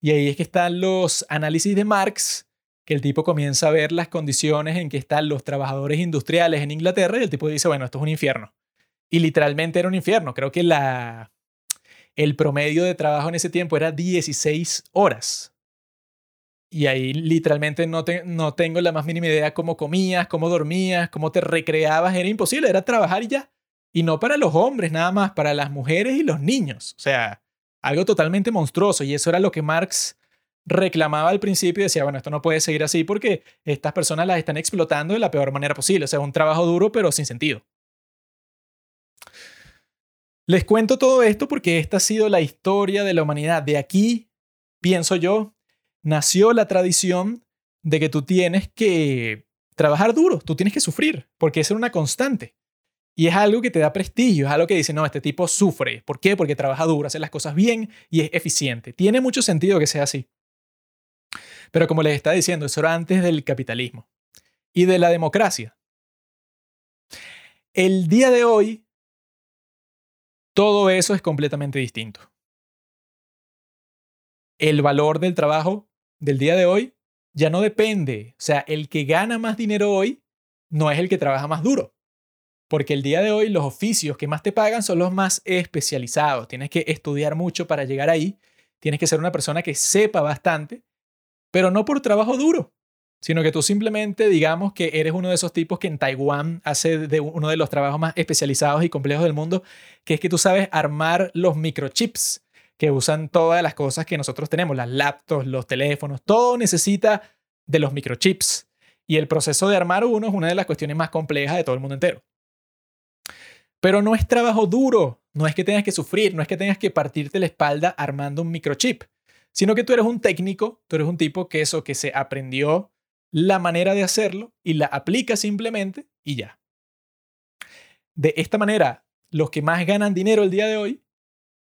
Y ahí es que están los análisis de Marx, que el tipo comienza a ver las condiciones en que están los trabajadores industriales en Inglaterra y el tipo dice, bueno, esto es un infierno. Y literalmente era un infierno. Creo que la, el promedio de trabajo en ese tiempo era 16 horas. Y ahí literalmente no, tengo la más mínima idea cómo comías, cómo dormías, cómo te recreabas. Era imposible, era trabajar y ya. Y no para los hombres nada más, para las mujeres y los niños. O sea, algo totalmente monstruoso. Y eso era lo que Marx reclamaba al principio y decía, bueno, esto no puede seguir así porque estas personas las están explotando de la peor manera posible. O sea, un trabajo duro pero sin sentido. Les cuento todo esto porque esta ha sido la historia de la humanidad. De aquí, pienso yo, nació la tradición de que tú tienes que trabajar duro, tú tienes que sufrir, porque es una constante. Y es algo que te da prestigio, es algo que dice, no, este tipo sufre. ¿Por qué? Porque trabaja duro, hace las cosas bien y es eficiente. Tiene mucho sentido que sea así. Pero como les está diciendo, eso era antes del capitalismo y de la democracia. El día de hoy, todo eso es completamente distinto. El valor del trabajo del día de hoy ya no depende. O sea, el que gana más dinero hoy no es el que trabaja más duro. Porque el día de hoy los oficios que más te pagan son los más especializados. Tienes que estudiar mucho para llegar ahí. Tienes que ser una persona que sepa bastante, pero no por trabajo duro, sino que tú simplemente digamos que eres uno de esos tipos que en Taiwán hace de uno de los trabajos más especializados y complejos del mundo, que es que tú sabes armar los microchips que usan todas las cosas que nosotros tenemos, las laptops, los teléfonos, todo necesita de los microchips. Y el proceso de armar uno es una de las cuestiones más complejas de todo el mundo entero. Pero no es trabajo duro, no es que tengas que sufrir, no es que tengas que partirte la espalda armando un microchip, sino que tú eres un técnico, tú eres un tipo que eso, que se aprendió la manera de hacerlo y la aplica simplemente y ya. De esta manera, los que más ganan dinero el día de hoy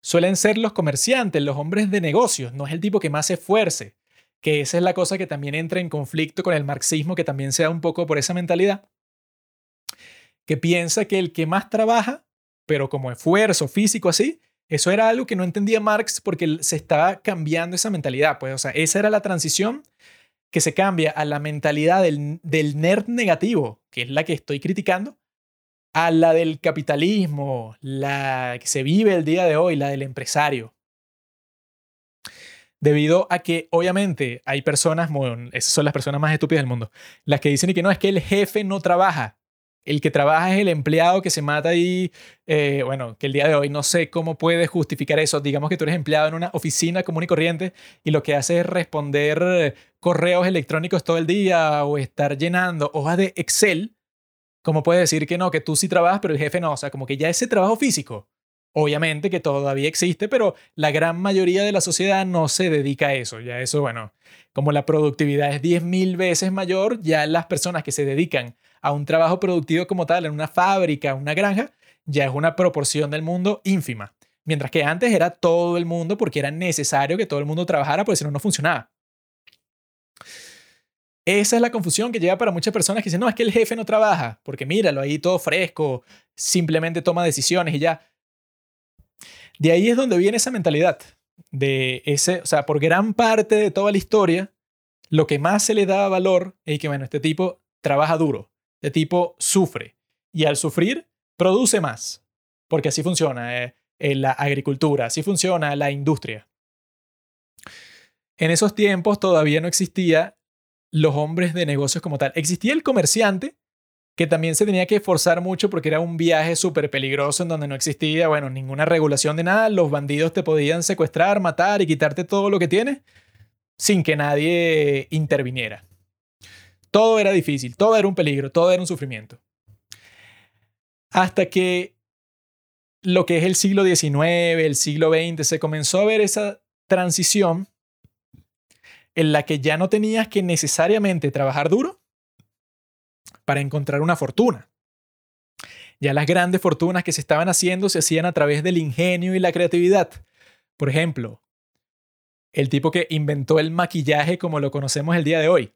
suelen ser los comerciantes, los hombres de negocios, no es el tipo que más se esfuerce, que esa es la cosa que también entra en conflicto con el marxismo, que también se da un poco por esa mentalidad, que piensa que el que más trabaja, pero como esfuerzo físico así, eso era algo que no entendía Marx porque se estaba cambiando esa mentalidad, pues, o sea, esa era la transición que se cambia a la mentalidad del, del nerd negativo, que es la que estoy criticando, a la del capitalismo, la que se vive el día de hoy, la del empresario. Debido a que, obviamente, hay personas, esas son las personas más estúpidas del mundo, las que dicen que no, es que el jefe no trabaja. El que trabaja es el empleado que se mata ahí. Eh, bueno, que el día de hoy no sé cómo puedes justificar eso. Digamos que tú eres empleado en una oficina común y corriente y lo que haces es responder correos electrónicos todo el día o estar llenando hojas de Excel ¿Cómo puedes decir que no, que tú sí trabajas, pero el jefe no? O sea, como que ya ese trabajo físico, obviamente que todavía existe, pero la gran mayoría de la sociedad no se dedica a eso. Ya eso, bueno, como la productividad es 10.000 veces mayor, ya las personas que se dedican a un trabajo productivo como tal, en una fábrica, una granja, ya es una proporción del mundo ínfima. Mientras que antes era todo el mundo porque era necesario que todo el mundo trabajara, porque si no, no funcionaba. Esa es la confusión que llega para muchas personas que dicen, no, es que el jefe no trabaja, porque míralo ahí todo fresco, simplemente toma decisiones y ya. De ahí es donde viene esa mentalidad de ese, o sea, por gran parte de toda la historia, lo que más se le da valor es que, bueno, este tipo trabaja duro, este tipo sufre y al sufrir produce más, porque así funciona eh, en la agricultura, así funciona la industria. En esos tiempos todavía no existía los hombres de negocios como tal. Existía el comerciante, que también se tenía que esforzar mucho porque era un viaje súper peligroso en donde no existía, bueno, ninguna regulación de nada. Los bandidos te podían secuestrar, matar y quitarte todo lo que tienes sin que nadie interviniera. Todo era difícil, todo era un peligro, todo era un sufrimiento. Hasta que lo que es el siglo XIX, el siglo XX, se comenzó a ver esa transición en la que ya no tenías que necesariamente trabajar duro para encontrar una fortuna. Ya las grandes fortunas que se estaban haciendo se hacían a través del ingenio y la creatividad. Por ejemplo, el tipo que inventó el maquillaje como lo conocemos el día de hoy.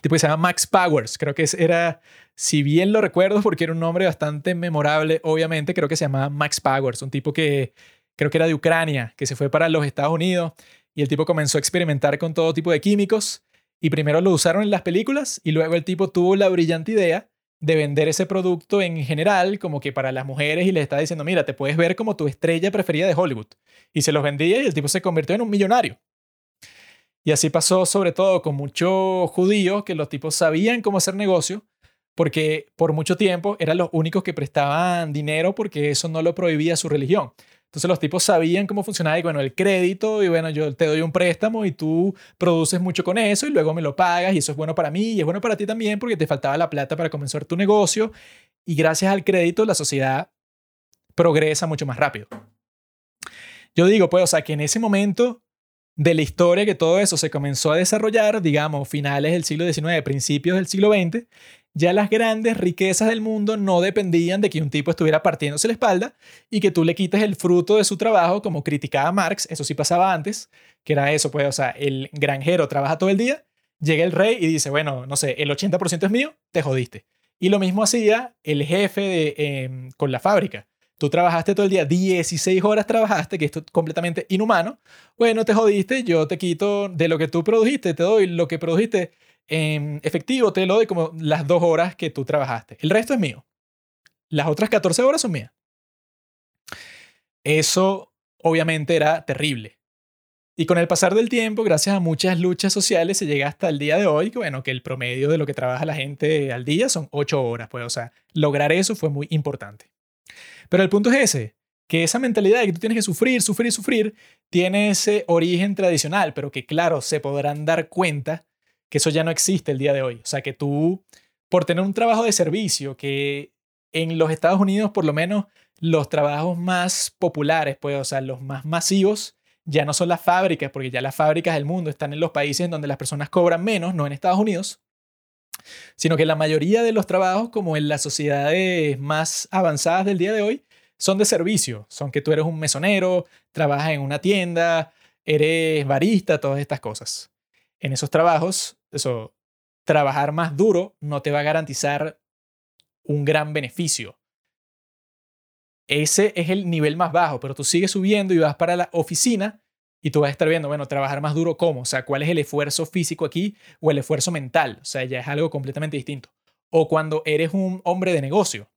Tipo que se llama Max Powers. Creo que era, si bien lo recuerdo porque era un nombre bastante memorable, obviamente creo que se llamaba Max Powers. Un tipo que creo que era de Ucrania, que se fue para los Estados Unidos y el tipo comenzó a experimentar con todo tipo de químicos y primero lo usaron en las películas y luego el tipo tuvo la brillante idea de vender ese producto en general como que para las mujeres y les estaba diciendo, mira, te puedes ver como tu estrella preferida de Hollywood. Y se los vendía y el tipo se convirtió en un millonario. Y así pasó sobre todo con muchos judíos que los tipos sabían cómo hacer negocio porque por mucho tiempo eran los únicos que prestaban dinero porque eso no lo prohibía su religión. Entonces los tipos sabían cómo funcionaba y bueno, el crédito y bueno, yo te doy un préstamo y tú produces mucho con eso y luego me lo pagas y eso es bueno para mí y es bueno para ti también porque te faltaba la plata para comenzar tu negocio y gracias al crédito la sociedad progresa mucho más rápido. Yo digo, pues, o sea, que en ese momento de la historia que todo eso se comenzó a desarrollar, digamos, finales del siglo XIX, principios del siglo XX, ya las grandes riquezas del mundo no dependían de que un tipo estuviera partiéndose la espalda y que tú le quites el fruto de su trabajo, como criticaba Marx, eso sí pasaba antes, que era eso, pues, o sea, el granjero trabaja todo el día, llega el rey y dice, bueno, no sé, el 80% es mío, te jodiste. Y lo mismo hacía el jefe de, em, con la fábrica. Tú trabajaste todo el día, 16 horas trabajaste, que esto es completamente inhumano. Bueno, te jodiste, yo te quito de lo que tú produjiste, te doy lo que produjiste en efectivo, te lo doy como las dos horas que tú trabajaste. El resto es mío. Las otras 14 horas son mías. Eso obviamente era terrible. Y con el pasar del tiempo, gracias a muchas luchas sociales, se llega hasta el día de hoy, que bueno, que el promedio de lo que trabaja la gente al día son 8 horas, pues, o sea, lograr eso fue muy importante. Pero el punto es ese, que esa mentalidad de que tú tienes que sufrir, sufrir, sufrir, tiene ese origen tradicional, pero que claro, se podrán dar cuenta que eso ya no existe el día de hoy. O sea, que tú, por tener un trabajo de servicio, que en los Estados Unidos, por lo menos, los trabajos más populares, pues, o sea, los más masivos, ya no son las fábricas, porque ya las fábricas del mundo están en los países donde las personas cobran menos, no en Estados Unidos, sino que la mayoría de los trabajos, como en las sociedades más avanzadas del día de hoy, son de servicio, son que tú eres un mesonero, trabajas en una tienda, eres barista, todas estas cosas. En esos trabajos, eso, trabajar más duro no te va a garantizar un gran beneficio. Ese es el nivel más bajo, pero tú sigues subiendo y vas para la oficina y tú vas a estar viendo, bueno, trabajar más duro cómo, o sea, cuál es el esfuerzo físico aquí o el esfuerzo mental, o sea, ya es algo completamente distinto. O cuando eres un hombre de negocio,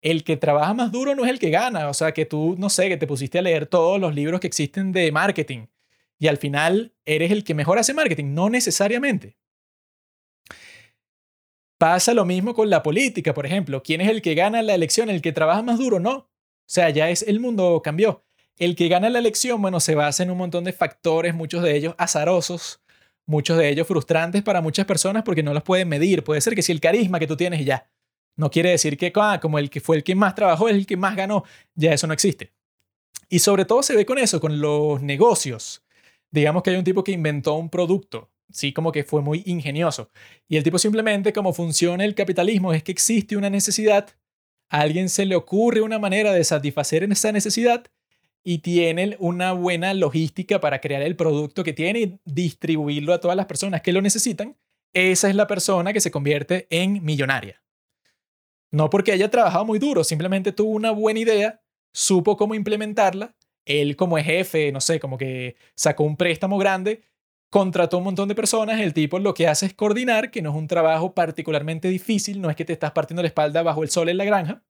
el que trabaja más duro no es el que gana, o sea, que tú, no sé, que te pusiste a leer todos los libros que existen de marketing y al final eres el que mejor hace marketing, no necesariamente. Pasa lo mismo con la política, por ejemplo. ¿Quién es el que gana la elección? ¿El que trabaja más duro? No. O sea, ya es el mundo cambió. El que gana la elección, bueno, se basa en un montón de factores, muchos de ellos azarosos, muchos de ellos frustrantes para muchas personas porque no los pueden medir. Puede ser que si el carisma que tú tienes y ya. No quiere decir que ah, como el que fue el que más trabajó es el que más ganó. Ya eso no existe. Y sobre todo se ve con eso, con los negocios. Digamos que hay un tipo que inventó un producto, sí, como que fue muy ingenioso. Y el tipo simplemente, como funciona el capitalismo, es que existe una necesidad a alguien se le ocurre una manera de satisfacer esa necesidad y tiene una buena logística para crear el producto que tiene y distribuirlo a todas las personas que lo necesitan, esa es la persona que se convierte en millonaria. No porque haya trabajado muy duro, simplemente tuvo una buena idea, supo cómo implementarla, él como jefe, no sé, como que sacó un préstamo grande contrató un montón de personas, el tipo lo que hace es coordinar, que no es un trabajo particularmente difícil, no es que te estás partiendo la espalda bajo el sol en la granja.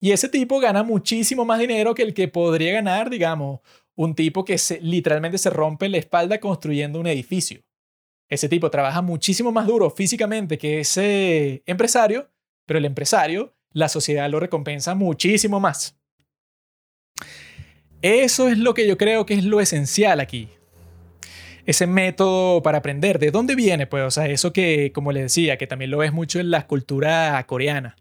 Y ese tipo gana muchísimo más dinero que el que podría ganar, digamos, un tipo que literalmente se rompe la espalda construyendo un edificio. Ese tipo trabaja muchísimo más duro físicamente que ese empresario, pero el empresario, la sociedad lo recompensa muchísimo más. Eso es lo que yo creo que es lo esencial aquí ese método para aprender. ¿De dónde viene? Pues, o sea, eso que, como les decía, que también lo ves mucho en la cultura coreana.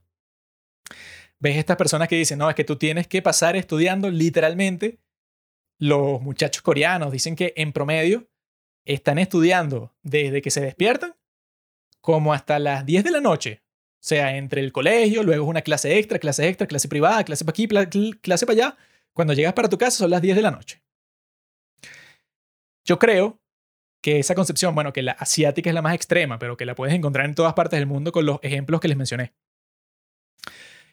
Ves estas personas que dicen, no, es que tú tienes que pasar estudiando literalmente. Los muchachos coreanos dicen que en promedio están estudiando desde que se despiertan como hasta las 10 de la noche. O sea, entre el colegio, luego una clase extra, clase extra, clase privada, clase para aquí, clase para allá. Cuando llegas para tu casa son las 10 de la noche. Yo creo que esa concepción, bueno, que la asiática es la más extrema, pero que la puedes encontrar en todas partes del mundo con los ejemplos que les mencioné.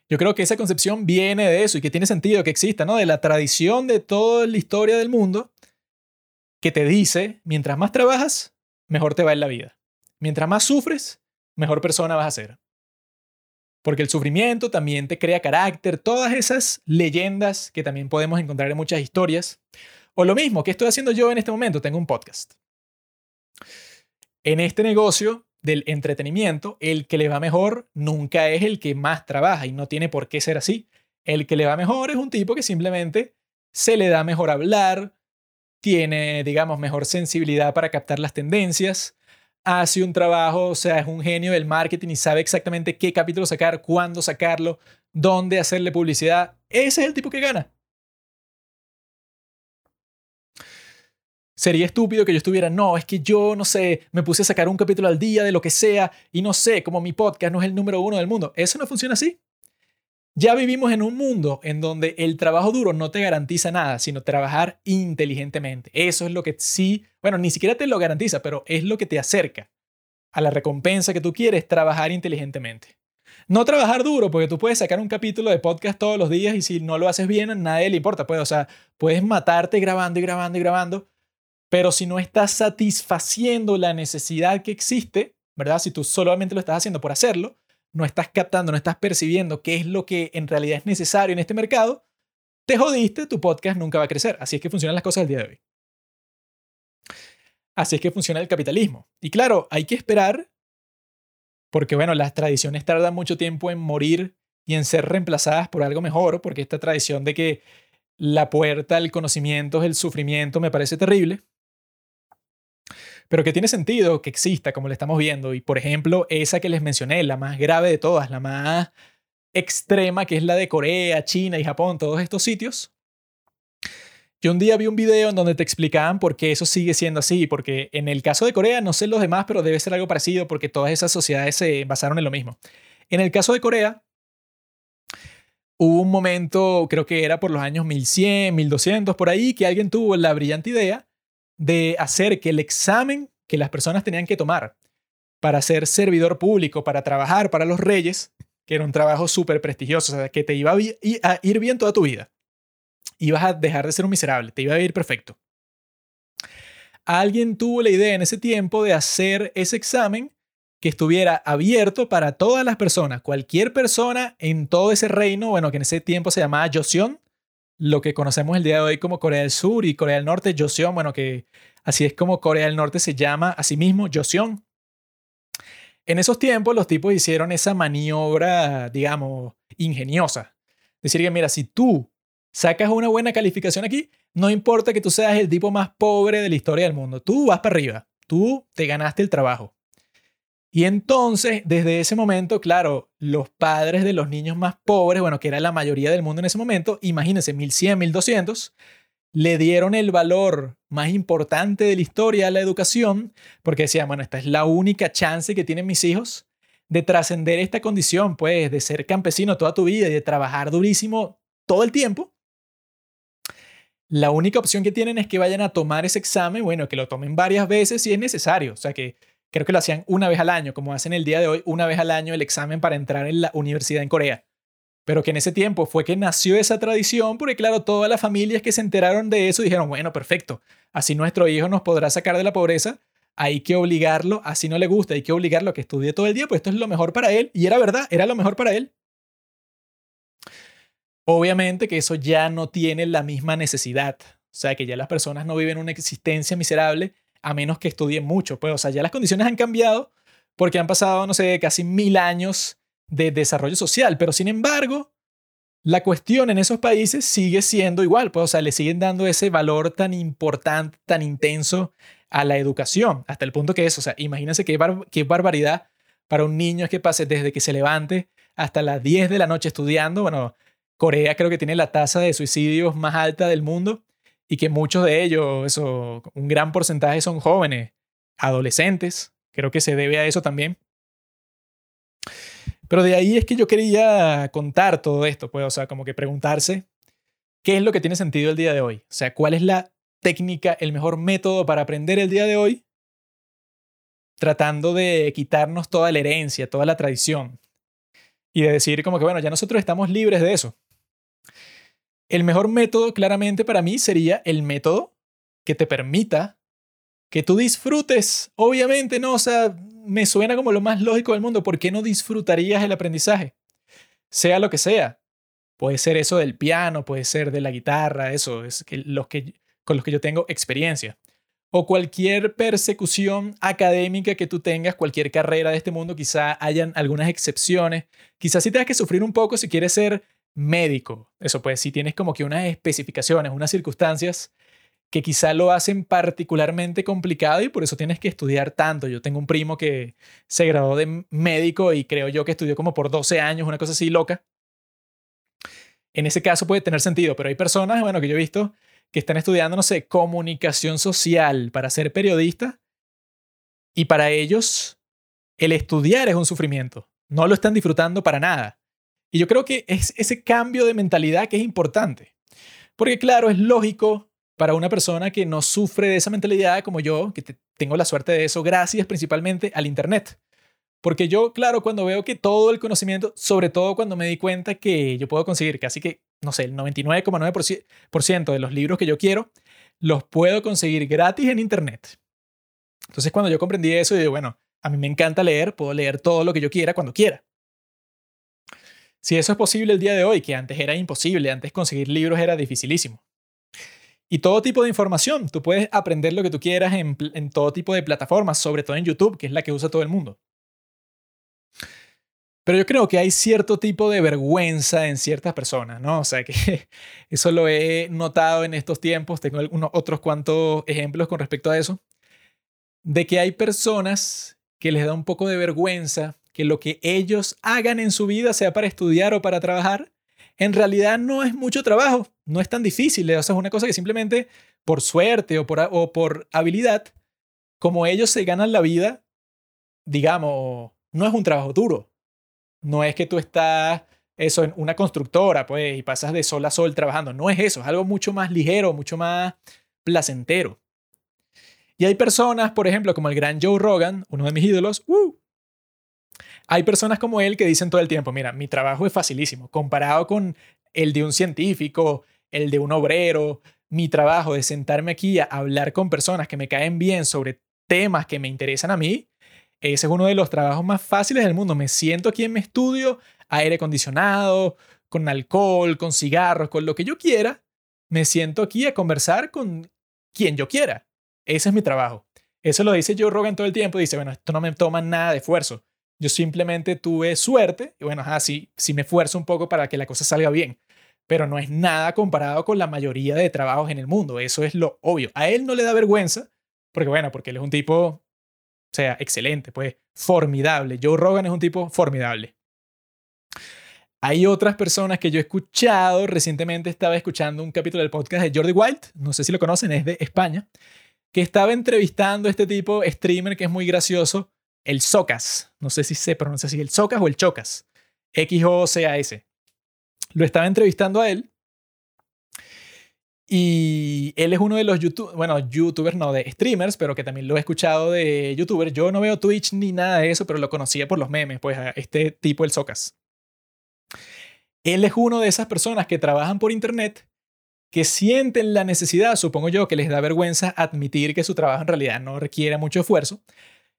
Yo creo que esa concepción viene de eso y que tiene sentido que exista, ¿no? De la tradición de toda la historia del mundo que te dice, mientras más trabajas, mejor te va en la vida. Mientras más sufres, mejor persona vas a ser. Porque el sufrimiento también te crea carácter, todas esas leyendas que también podemos encontrar en muchas historias. O lo mismo que estoy haciendo yo en este momento, tengo un podcast. En este negocio del entretenimiento, el que le va mejor nunca es el que más trabaja y no tiene por qué ser así. El que le va mejor es un tipo que simplemente se le da mejor hablar, tiene, digamos, mejor sensibilidad para captar las tendencias, hace un trabajo, o sea, es un genio del marketing y sabe exactamente qué capítulo sacar, cuándo sacarlo, dónde hacerle publicidad. Ese es el tipo que gana. Sería estúpido que yo estuviera, no, es que yo, no sé, me puse a sacar un capítulo al día de lo que sea y no sé, como mi podcast no es el número uno del mundo. Eso no funciona así. Ya vivimos en un mundo en donde el trabajo duro no te garantiza nada, sino trabajar inteligentemente. Eso es lo que sí, bueno, ni siquiera te lo garantiza, pero es lo que te acerca a la recompensa que tú quieres, trabajar inteligentemente. No trabajar duro, porque tú puedes sacar un capítulo de podcast todos los días y si no lo haces bien, a nadie le importa. Pues, o sea, puedes matarte grabando y grabando y grabando, pero si no estás satisfaciendo la necesidad que existe, ¿verdad? Si tú solamente lo estás haciendo por hacerlo, no estás captando, no estás percibiendo qué es lo que en realidad es necesario en este mercado, te jodiste, tu podcast nunca va a crecer. Así es que funcionan las cosas del día de hoy. Así es que funciona el capitalismo. Y claro, hay que esperar, porque bueno, las tradiciones tardan mucho tiempo en morir y en ser reemplazadas por algo mejor, porque esta tradición de que la puerta al conocimiento es el sufrimiento me parece terrible pero que tiene sentido que exista, como le estamos viendo. Y por ejemplo, esa que les mencioné, la más grave de todas, la más extrema, que es la de Corea, China y Japón, todos estos sitios. Yo un día vi un video en donde te explicaban por qué eso sigue siendo así, porque en el caso de Corea, no sé los demás, pero debe ser algo parecido porque todas esas sociedades se basaron en lo mismo. En el caso de Corea, hubo un momento, creo que era por los años 1100, 1200, por ahí, que alguien tuvo la brillante idea de hacer que el examen que las personas tenían que tomar para ser servidor público, para trabajar para los reyes, que era un trabajo súper prestigioso, o sea, que te iba a ir bien toda tu vida. Ibas a dejar de ser un miserable, te iba a ir perfecto. Alguien tuvo la idea en ese tiempo de hacer ese examen que estuviera abierto para todas las personas, cualquier persona en todo ese reino, bueno, que en ese tiempo se llamaba Joseon, lo que conocemos el día de hoy como Corea del Sur y Corea del Norte, Joseon, bueno, que así es como Corea del Norte se llama a sí mismo, Joseon. En esos tiempos los tipos hicieron esa maniobra, digamos, ingeniosa. Decir que, mira, si tú sacas una buena calificación aquí, no importa que tú seas el tipo más pobre de la historia del mundo, tú vas para arriba, tú te ganaste el trabajo. Y entonces, desde ese momento, claro, los padres de los niños más pobres, bueno, que era la mayoría del mundo en ese momento, imagínense, 1100, 1200, le dieron el valor más importante de la historia a la educación, porque decían, bueno, esta es la única chance que tienen mis hijos de trascender esta condición, pues, de ser campesino toda tu vida y de trabajar durísimo todo el tiempo. La única opción que tienen es que vayan a tomar ese examen, bueno, que lo tomen varias veces si es necesario, o sea, que creo que lo hacían una vez al año, como hacen el día de hoy, una vez al año el examen para entrar en la universidad en Corea. Pero que en ese tiempo fue que nació esa tradición, porque claro, todas las familias que se enteraron de eso dijeron, bueno, perfecto, así nuestro hijo nos podrá sacar de la pobreza, hay que obligarlo, así no le gusta, hay que obligarlo a que estudie todo el día, pues esto es lo mejor para él. Y era verdad, era lo mejor para él. Obviamente que eso ya no tiene la misma necesidad. O sea, que ya las personas no viven una existencia miserable a menos que estudien mucho. Pues, o sea, ya las condiciones han cambiado porque han pasado, no sé, casi mil años de desarrollo social, pero sin embargo, la cuestión en esos países sigue siendo igual, pues, o sea, le siguen dando ese valor tan importante, tan intenso a la educación, hasta el punto que es, o sea, imagínense qué, barbaridad para un niño es que pase desde que se levante hasta las 10 de la noche estudiando. Bueno, Corea creo que tiene la tasa de suicidios más alta del mundo y que muchos de ellos, eso, un gran porcentaje son jóvenes, adolescentes, creo que se debe a eso también. Pero de ahí es que yo quería contar todo esto, pues, o sea, como que preguntarse qué es lo que tiene sentido el día de hoy, o sea, cuál es la técnica, el mejor método para aprender el día de hoy, tratando de quitarnos toda la herencia, toda la tradición, y de decir como que, bueno, ya nosotros estamos libres de eso. El mejor método, claramente, para mí sería el método que te permita que tú disfrutes. Obviamente, no, o sea, me suena como lo más lógico del mundo. ¿Por qué no disfrutarías el aprendizaje? Sea lo que sea. Puede ser eso del piano, puede ser de la guitarra, eso, es que los que, con los que yo tengo experiencia. O cualquier persecución académica que tú tengas, cualquier carrera de este mundo, quizá hayan algunas excepciones. Quizás sí tengas que sufrir un poco si quieres ser médico. Eso pues, si tienes como que unas especificaciones, unas circunstancias que quizá lo hacen particularmente complicado y por eso tienes que estudiar tanto. Yo tengo un primo que se graduó de médico y creo yo que estudió como por 12 años, una cosa así loca. En ese caso puede tener sentido, pero hay personas, bueno, que yo he visto que están estudiando, no sé, comunicación social para ser periodistas y para ellos el estudiar es un sufrimiento. No lo están disfrutando para nada. Y yo creo que es ese cambio de mentalidad que es importante. Porque claro, es lógico para una persona que no sufre de esa mentalidad como yo, que tengo la suerte de eso, gracias principalmente al Internet. Porque yo, claro, cuando veo que todo el conocimiento, sobre todo cuando me di cuenta que yo puedo conseguir casi que, no sé, el 99,9% de los libros que yo quiero, los puedo conseguir gratis en Internet. Entonces, cuando yo comprendí eso, digo, bueno, a mí me encanta leer, puedo leer todo lo que yo quiera cuando quiera. Si eso es posible el día de hoy, que antes era imposible, antes conseguir libros era dificilísimo. Y todo tipo de información, tú puedes aprender lo que tú quieras en, todo tipo de plataformas, sobre todo en YouTube, que es la que usa todo el mundo. Pero yo creo que hay cierto tipo de vergüenza en ciertas personas, ¿no? O sea, que [LAUGHS] eso lo he notado en estos tiempos, tengo algunos otros cuantos ejemplos con respecto a eso, de que hay personas que les da un poco de vergüenza que lo que ellos hagan en su vida, sea para estudiar o para trabajar, en realidad no es mucho trabajo, no es tan difícil, o sea, es una cosa que simplemente por suerte o por, o por habilidad, como ellos se ganan la vida, digamos, no es un trabajo duro, no es que tú estás eso en una constructora, pues, y pasas de sol a sol trabajando. No es eso, es algo mucho más ligero, mucho más placentero. Y hay personas, por ejemplo, como el gran Joe Rogan, uno de mis ídolos, uh, hay personas como él que dicen todo el tiempo, mira, mi trabajo es facilísimo, comparado con el de un científico, el de un obrero, mi trabajo de sentarme aquí a hablar con personas que me caen bien sobre temas que me interesan a mí, ese es uno de los trabajos más fáciles del mundo. Me siento aquí en mi estudio, aire acondicionado, con alcohol, con cigarros, con lo que yo quiera. Me siento aquí a conversar con quien yo quiera. Ese es mi trabajo. Eso lo dice Joe Rogan todo el tiempo. Dice, bueno, esto no me toma nada de esfuerzo. Yo simplemente tuve suerte y bueno, así sí, me esfuerzo un poco para que la cosa salga bien. Pero no es nada comparado con la mayoría de trabajos en el mundo. Eso es lo obvio. A él no le da vergüenza porque bueno, porque él es un tipo sea, excelente, pues formidable. Joe Rogan es un tipo formidable. Hay otras personas que yo he escuchado, recientemente estaba escuchando un capítulo del podcast de Jordi White, no sé si lo conocen, es de España, que estaba entrevistando a este tipo streamer que es muy gracioso, el Socas, no sé si se pronuncia así, el Socas o el Chocas, X-O-C-A-S. Lo estaba entrevistando a él y él es uno de los YouTube, bueno, youtubers, no, de streamers, pero que también lo he escuchado de youtubers. Yo no veo Twitch ni nada de eso, pero lo conocía por los memes, pues este tipo, el Socas. Él es uno de esas personas que trabajan por internet, que sienten la necesidad, supongo yo, que les da vergüenza admitir que su trabajo en realidad no requiere mucho esfuerzo,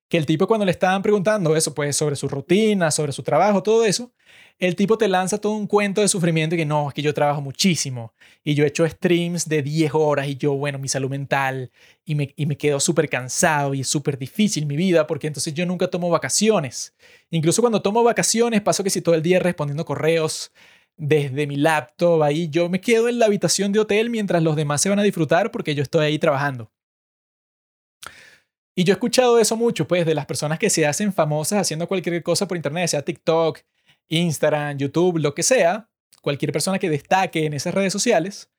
que el tipo cuando le estaban preguntando eso, pues sobre su rutina, sobre su trabajo, todo eso, el tipo te lanza todo un cuento de sufrimiento y que no, es que yo trabajo muchísimo y yo he hecho streams de 10 horas y yo, bueno, mi salud mental y me, y me quedo súper cansado y es súper difícil mi vida porque entonces yo nunca tomo vacaciones. Incluso cuando tomo vacaciones paso que si todo el día respondiendo correos desde mi laptop ahí, yo me quedo en la habitación de hotel mientras los demás se van a disfrutar porque yo estoy ahí trabajando. Y yo he escuchado eso mucho, pues, de las personas que se hacen famosas haciendo cualquier cosa por internet, sea TikTok, Instagram, YouTube, lo que sea, cualquier persona que destaque en esas redes sociales,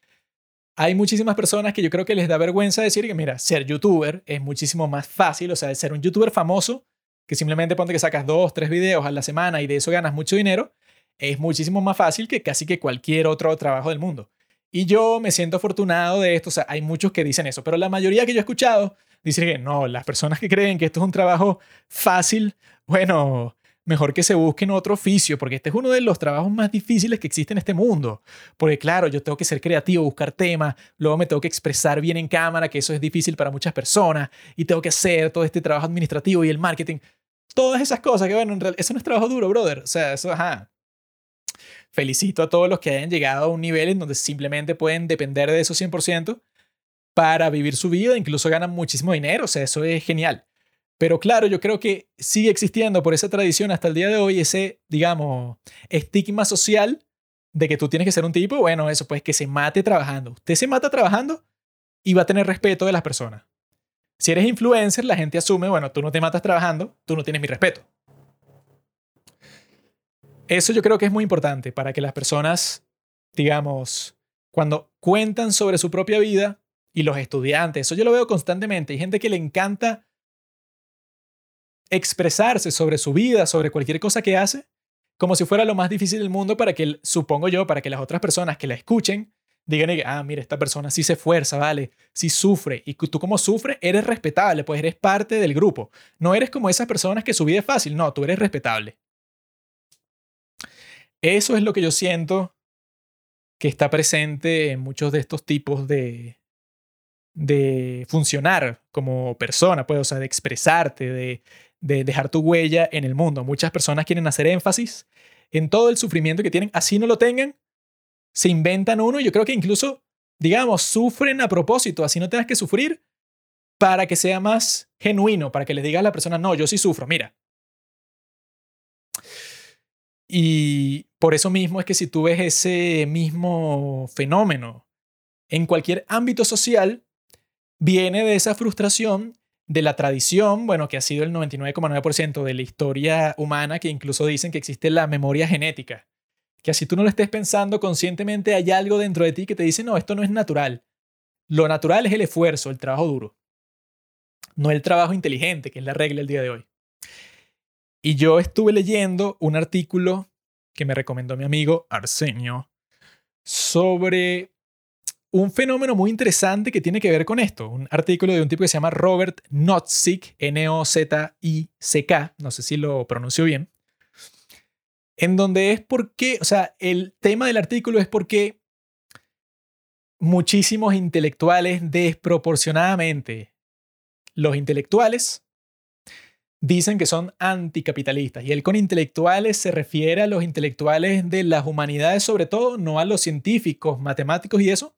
hay muchísimas personas que yo creo que les da vergüenza decir que, mira, ser youtuber es muchísimo más fácil, o sea, ser un youtuber famoso, que simplemente ponte que sacas dos, tres videos a la semana y de eso ganas mucho dinero, es muchísimo más fácil que casi que cualquier otro trabajo del mundo. Y yo me siento afortunado de esto, o sea, hay muchos que dicen eso, pero la mayoría que yo he escuchado dicen que no, las personas que creen que esto es un trabajo fácil, bueno, mejor que se busquen otro oficio, porque este es uno de los trabajos más difíciles que existe en este mundo. Porque claro, yo tengo que ser creativo, buscar temas, luego me tengo que expresar bien en cámara, que eso es difícil para muchas personas, y tengo que hacer todo este trabajo administrativo y el marketing. Todas esas cosas que, bueno, en realidad, eso no es trabajo duro, brother. O sea, eso, ajá. Felicito a todos los que hayan llegado a un nivel en donde simplemente pueden depender de eso 100% para vivir su vida, incluso ganan muchísimo dinero, o sea, eso es genial. Pero claro, yo creo que sigue existiendo por esa tradición hasta el día de hoy ese, digamos, estigma social de que tú tienes que ser un tipo, bueno, eso pues que se mate trabajando. Usted se mata trabajando y va a tener respeto de las personas. Si eres influencer, la gente asume, bueno, tú no te matas trabajando, tú no tienes mi respeto. Eso yo creo que es muy importante para que las personas, digamos, cuando cuentan sobre su propia vida y los estudiantes, eso yo lo veo constantemente, hay gente que le encanta expresarse sobre su vida, sobre cualquier cosa que hace, como si fuera lo más difícil del mundo para que, supongo yo, para que las otras personas que la escuchen digan, ah, mira, esta persona sí se esfuerza, ¿vale? Sí sufre. Y tú como sufres, eres respetable, pues eres parte del grupo. No eres como esas personas que su vida es fácil, no, tú eres respetable. Eso es lo que yo siento que está presente en muchos de estos tipos de, de funcionar como persona, pues, o sea, de expresarte, de, de dejar tu huella en el mundo. Muchas personas quieren hacer énfasis en todo el sufrimiento que tienen, así no lo tengan, se inventan uno yo creo que incluso, digamos, sufren a propósito, así no tengas que sufrir, para que sea más genuino, para que les diga a la persona, no, yo sí sufro, mira. Y por eso mismo es que si tú ves ese mismo fenómeno en cualquier ámbito social, viene de esa frustración de la tradición, bueno, que ha sido el 99,9% de la historia humana, que incluso dicen que existe la memoria genética, que así tú no lo estés pensando conscientemente, hay algo dentro de ti que te dice, no, esto no es natural. Lo natural es el esfuerzo, el trabajo duro, no el trabajo inteligente, que es la regla el día de hoy. Y yo estuve leyendo un artículo que me recomendó mi amigo Arsenio sobre un fenómeno muy interesante que tiene que ver con esto. Un artículo de un tipo que se llama Robert Nozick, N-O-Z-I-C-K, no sé si lo pronuncio bien, en donde es porque, o sea, el tema del artículo es porque muchísimos intelectuales desproporcionadamente, los intelectuales dicen que son anticapitalistas. Y él con intelectuales se refiere a los intelectuales de las humanidades sobre todo, no a los científicos, matemáticos y eso,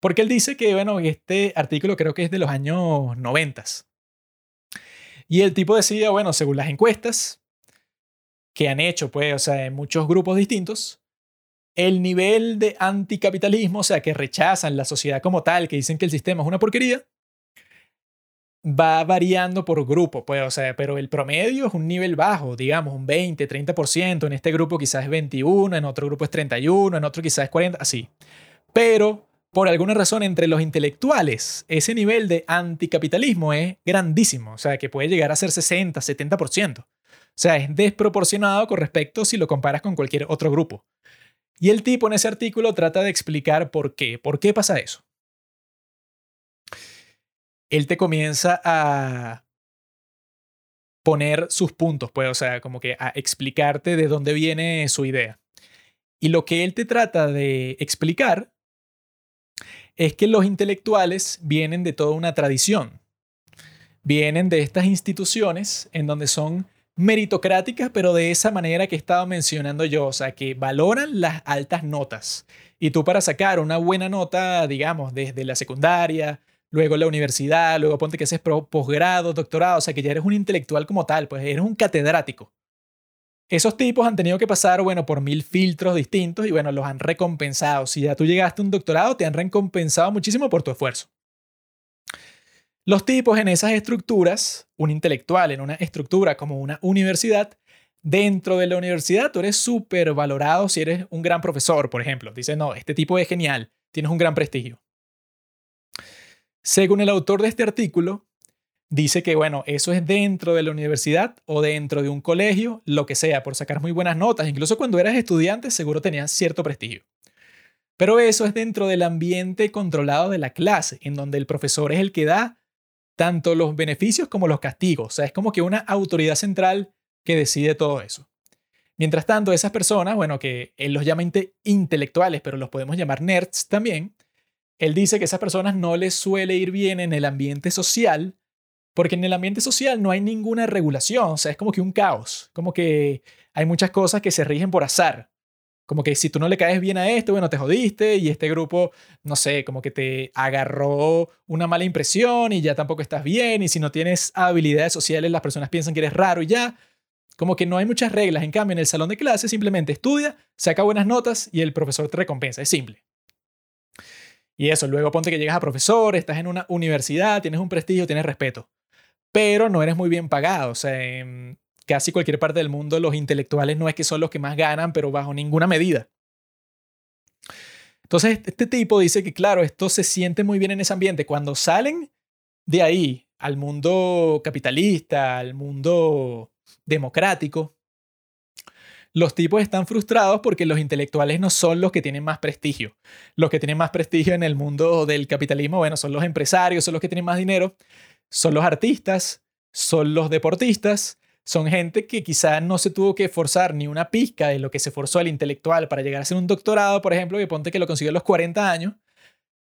porque él dice que, bueno, este artículo creo que es de los años 90. Y el tipo decía, bueno, según las encuestas que han hecho, pues, o sea, en muchos grupos distintos, el nivel de anticapitalismo, o sea, que rechazan la sociedad como tal, que dicen que el sistema es una porquería, va variando por grupo, pues, o sea, pero el promedio es un nivel bajo, digamos, un 20, 30%, en este grupo quizás es 21, en otro grupo es 31, en otro quizás es 40, así. Pero por alguna razón entre los intelectuales, ese nivel de anticapitalismo es grandísimo, o sea, que puede llegar a ser 60, 70%. O sea, es desproporcionado con respecto si lo comparas con cualquier otro grupo. Y el tipo en ese artículo trata de explicar por qué, por qué pasa eso. Él te comienza a poner sus puntos, pues, o sea, como que a explicarte de dónde viene su idea. Y lo que él te trata de explicar es que los intelectuales vienen de toda una tradición. Vienen de estas instituciones en donde son meritocráticas, pero de esa manera que he estado mencionando yo, o sea, que valoran las altas notas. Y tú para sacar una buena nota, digamos, desde la secundaria, luego la universidad, luego ponte que haces posgrado, doctorado, o sea, que ya eres un intelectual como tal, pues eres un catedrático. Esos tipos han tenido que pasar, bueno, por mil filtros distintos y bueno, los han recompensado. Si ya tú llegaste a un doctorado, te han recompensado muchísimo por tu esfuerzo. Los tipos en esas estructuras, un intelectual en una estructura como una universidad, dentro de la universidad tú eres súper valorado si eres un gran profesor, por ejemplo. Dice, no, este tipo es genial, tienes un gran prestigio. Según el autor de este artículo, dice que, bueno, eso es dentro de la universidad o dentro de un colegio, lo que sea, por sacar muy buenas notas. Incluso cuando eras estudiante, seguro tenías cierto prestigio. Pero eso es dentro del ambiente controlado de la clase, en donde el profesor es el que da tanto los beneficios como los castigos. O sea, es como que una autoridad central que decide todo eso. Mientras tanto, esas personas, bueno, que él los llama intelectuales, pero los podemos llamar nerds también, él dice que a esas personas no les suele ir bien en el ambiente social porque en el ambiente social no hay ninguna regulación, o sea, es como que un caos, como que hay muchas cosas que se rigen por azar. Como que si tú no le caes bien a esto, bueno, te jodiste y este grupo, no sé, como que te agarró una mala impresión y ya tampoco estás bien y si no tienes habilidades sociales las personas piensan que eres raro y ya. Como que no hay muchas reglas. En cambio, en el salón de clases simplemente estudia, saca buenas notas y el profesor te recompensa. Es simple. Y eso, luego ponte que llegas a profesor, estás en una universidad, tienes un prestigio, tienes respeto pero no eres muy bien pagado. O sea, en casi cualquier parte del mundo los intelectuales no es que son los que más ganan, pero bajo ninguna medida. Entonces, este tipo dice que, claro, esto se siente muy bien en ese ambiente. Cuando salen de ahí al mundo capitalista, al mundo democrático, los tipos están frustrados porque los intelectuales no son los que tienen más prestigio. Los que tienen más prestigio en el mundo del capitalismo, bueno, son los empresarios, son los que tienen más dinero, son los artistas, son los deportistas, son gente que quizá no se tuvo que esforzar ni una pizca de lo que se forzó el intelectual para llegar a ser un doctorado, por ejemplo, que ponte que lo consiguió a los 40 años,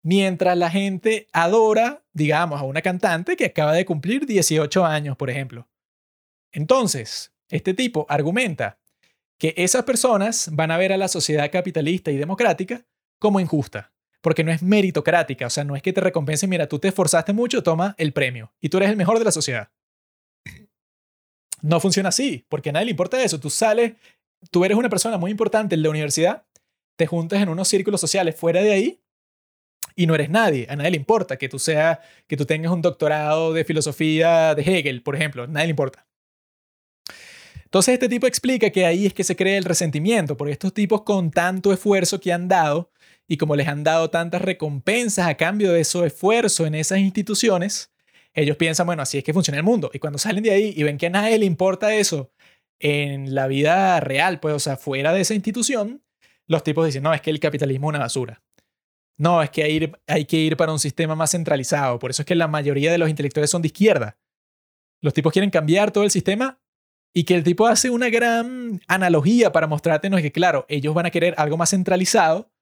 mientras la gente adora, digamos, a una cantante que acaba de cumplir 18 años, por ejemplo. Entonces, este tipo argumenta que esas personas van a ver a la sociedad capitalista y democrática como injusta, porque no es meritocrática, o sea, no es que te recompensen, mira, tú te esforzaste mucho, toma el premio, y tú eres el mejor de la sociedad. No funciona así, porque a nadie le importa eso. Tú sales, tú eres una persona muy importante en la universidad, te juntas en unos círculos sociales fuera de ahí y no eres nadie. A nadie le importa que tú seas, que tú tengas un doctorado de filosofía de Hegel, por ejemplo. A nadie le importa. Entonces este tipo explica que ahí es que se crea el resentimiento, porque estos tipos con tanto esfuerzo que han dado y como les han dado tantas recompensas a cambio de su esfuerzo en esas instituciones, ellos piensan, bueno, así es que funciona el mundo. Y cuando salen de ahí y ven que a nadie le importa eso en la vida real, pues, o sea, fuera de esa institución, los tipos dicen, no, es que el capitalismo es una basura. No, es que hay, que ir para un sistema más centralizado. Por eso es que la mayoría de los intelectuales son de izquierda. Los tipos quieren cambiar todo el sistema y que el tipo hace una gran analogía para mostrarnos que, claro, ellos van a querer algo más centralizado,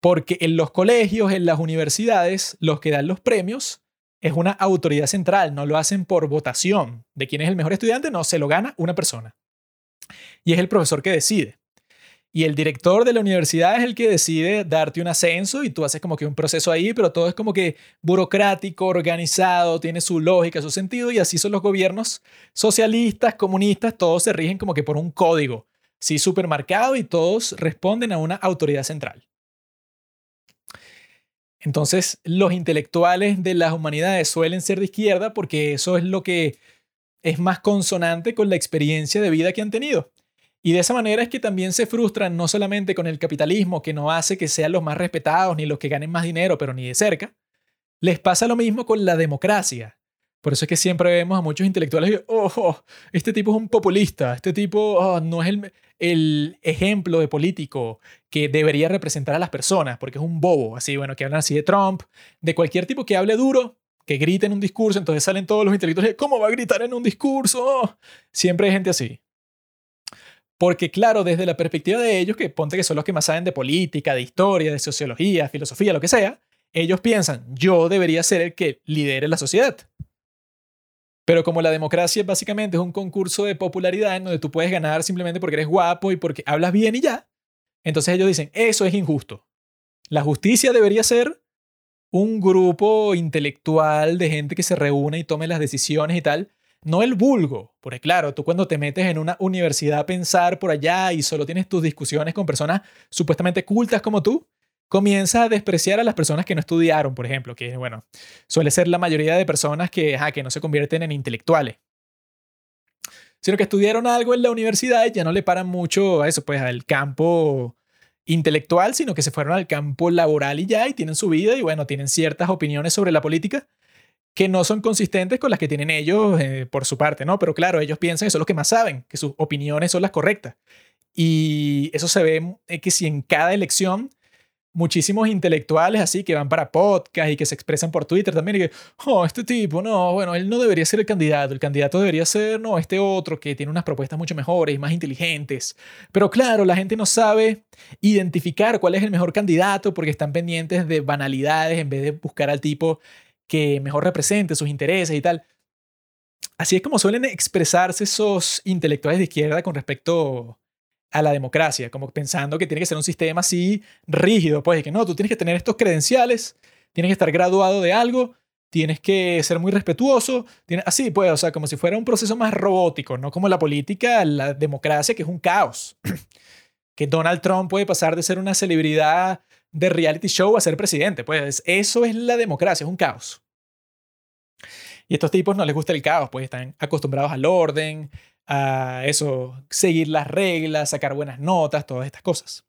porque en los colegios, en las universidades, los que dan los premios es una autoridad central, no lo hacen por votación de quién es el mejor estudiante, no, se lo gana una persona. Y es el profesor que decide. Y el director de la universidad es el que decide darte un ascenso y tú haces como que un proceso ahí, pero todo es como que burocrático, organizado, tiene su lógica, su sentido y así son los gobiernos socialistas, comunistas, todos se rigen como que por un código, sí, supermercado y todos responden a una autoridad central. Entonces, los intelectuales de las humanidades suelen ser de izquierda porque eso es lo que es más consonante con la experiencia de vida que han tenido. Y de esa manera es que también se frustran no solamente con el capitalismo, que no hace que sean los más respetados ni los que ganen más dinero, pero ni de cerca. Les pasa lo mismo con la democracia. Por eso es que siempre vemos a muchos intelectuales que, oh, este tipo es un populista, este tipo oh, no es el, el ejemplo de político que debería representar a las personas, porque es un bobo, así, bueno, que hablan así de Trump, de cualquier tipo que hable duro, que grite en un discurso, entonces salen todos los intelectuales, ¿cómo va a gritar en un discurso? Siempre hay gente así. Porque claro, desde la perspectiva de ellos, que ponte que son los que más saben de política, de historia, de sociología, filosofía, lo que sea, ellos piensan, yo debería ser el que lidere la sociedad. Pero como la democracia básicamente es un concurso de popularidad en donde tú puedes ganar simplemente porque eres guapo y porque hablas bien y ya, entonces ellos dicen, eso es injusto. La justicia debería ser un grupo intelectual de gente que se reúne y tome las decisiones y tal, no el vulgo, porque claro, tú cuando te metes en una universidad a pensar por allá y solo tienes tus discusiones con personas supuestamente cultas como tú, comienzas a despreciar a las personas que no estudiaron, por ejemplo, que bueno, suele ser la mayoría de personas que, que no se convierten en intelectuales, sino que estudiaron algo en la universidad y ya no le paran mucho a eso, pues al campo intelectual, sino que se fueron al campo laboral y ya, y tienen su vida y bueno, tienen ciertas opiniones sobre la política que no son consistentes con las que tienen ellos eh, por su parte, ¿no? Pero claro, ellos piensan que son los que más saben, que sus opiniones son las correctas. Y eso se ve eh, que si en cada elección muchísimos intelectuales así que van para podcast y que se expresan por Twitter también y que, oh, este tipo, no, bueno, él no debería ser el candidato, el candidato debería ser, no, este otro que tiene unas propuestas mucho mejores y más inteligentes. Pero claro, la gente no sabe identificar cuál es el mejor candidato porque están pendientes de banalidades en vez de buscar al tipo que mejor represente sus intereses y tal. Así es como suelen expresarse esos intelectuales de izquierda con respecto a la democracia, como pensando que tiene que ser un sistema así rígido, pues, que no, tú tienes que tener estos credenciales, tienes que estar graduado de algo, tienes que ser muy respetuoso, así, pues, o sea, como si fuera un proceso más robótico, no como la política, la democracia, que es un caos. [CLEARS THROAT] que Donald Trump puede pasar de ser una celebridad de reality show a ser presidente. Pues eso es la democracia, es un caos. Y estos tipos no les gusta el caos, pues están acostumbrados al orden, a eso, seguir las reglas, sacar buenas notas, todas estas cosas.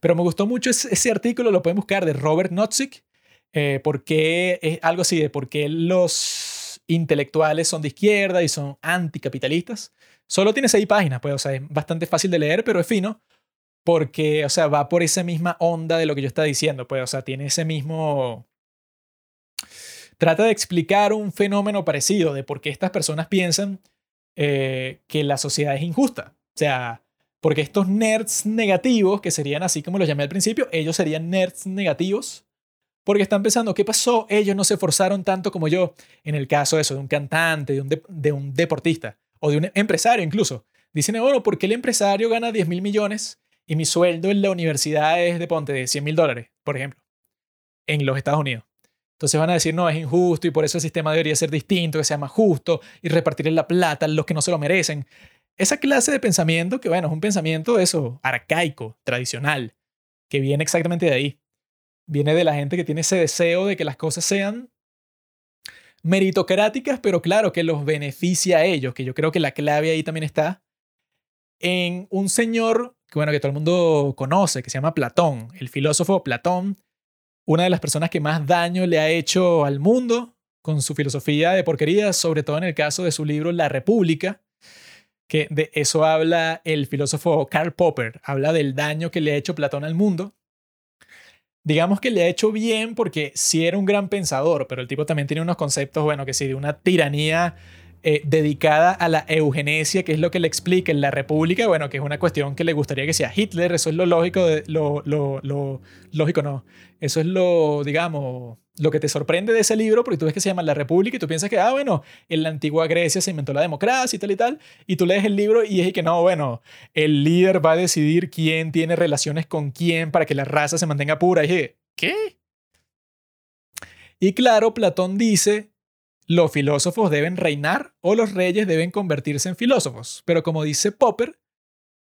Pero me gustó mucho ese, artículo, lo pueden buscar, de Robert Nozick, eh, porque es algo así de por qué los intelectuales son de izquierda y son anticapitalistas. Solo tiene seis páginas, pues, o sea, es bastante fácil de leer, pero es fino, porque, o sea, va por esa misma onda de lo que yo estaba diciendo, pues, o sea, tiene ese mismo... Trata de explicar un fenómeno parecido de por qué estas personas piensan eh, que la sociedad es injusta. O sea, porque estos nerds negativos, que serían así como los llamé al principio, ellos serían nerds negativos, porque están pensando, ¿qué pasó? Ellos no se esforzaron tanto como yo. En el caso de eso, de un cantante, de un, de un deportista, o de un empresario incluso. Dicen, bueno, ¿por qué el empresario gana 10 mil millones y mi sueldo en la universidad es de ponte de 100 mil dólares, por ejemplo, en los Estados Unidos. Entonces van a decir, no, es injusto y por eso el sistema debería ser distinto, que sea más justo y repartir la plata a los que no se lo merecen. Esa clase de pensamiento, que bueno, es un pensamiento eso, arcaico, tradicional, que viene exactamente de ahí. Viene de la gente que tiene ese deseo de que las cosas sean meritocráticas, pero claro, que los beneficia a ellos, que yo creo que la clave ahí también está en un señor que bueno, que todo el mundo conoce, que se llama Platón, el filósofo Platón, una de las personas que más daño le ha hecho al mundo con su filosofía de porquería, sobre todo en el caso de su libro La República, que de eso habla el filósofo Karl Popper, habla del daño que le ha hecho Platón al mundo. Digamos que le ha hecho bien porque sí era un gran pensador, pero el tipo también tiene unos conceptos, bueno, que sí, de una tiranía eh, dedicada a la eugenesia, que es lo que le explica en la República, bueno, que es una cuestión que le gustaría que sea Hitler, eso es lo lógico, de, lo, lógico no, eso es lo, digamos, lo que te sorprende de ese libro, porque tú ves que se llama La República y tú piensas que, ah, bueno, en la antigua Grecia se inventó la democracia y tal y tal, y tú lees el libro y es que no, bueno, el líder va a decidir quién tiene relaciones con quién para que la raza se mantenga pura. Y dije, ¿qué? Y claro, Platón dice los filósofos deben reinar o los reyes deben convertirse en filósofos. Pero como dice Popper,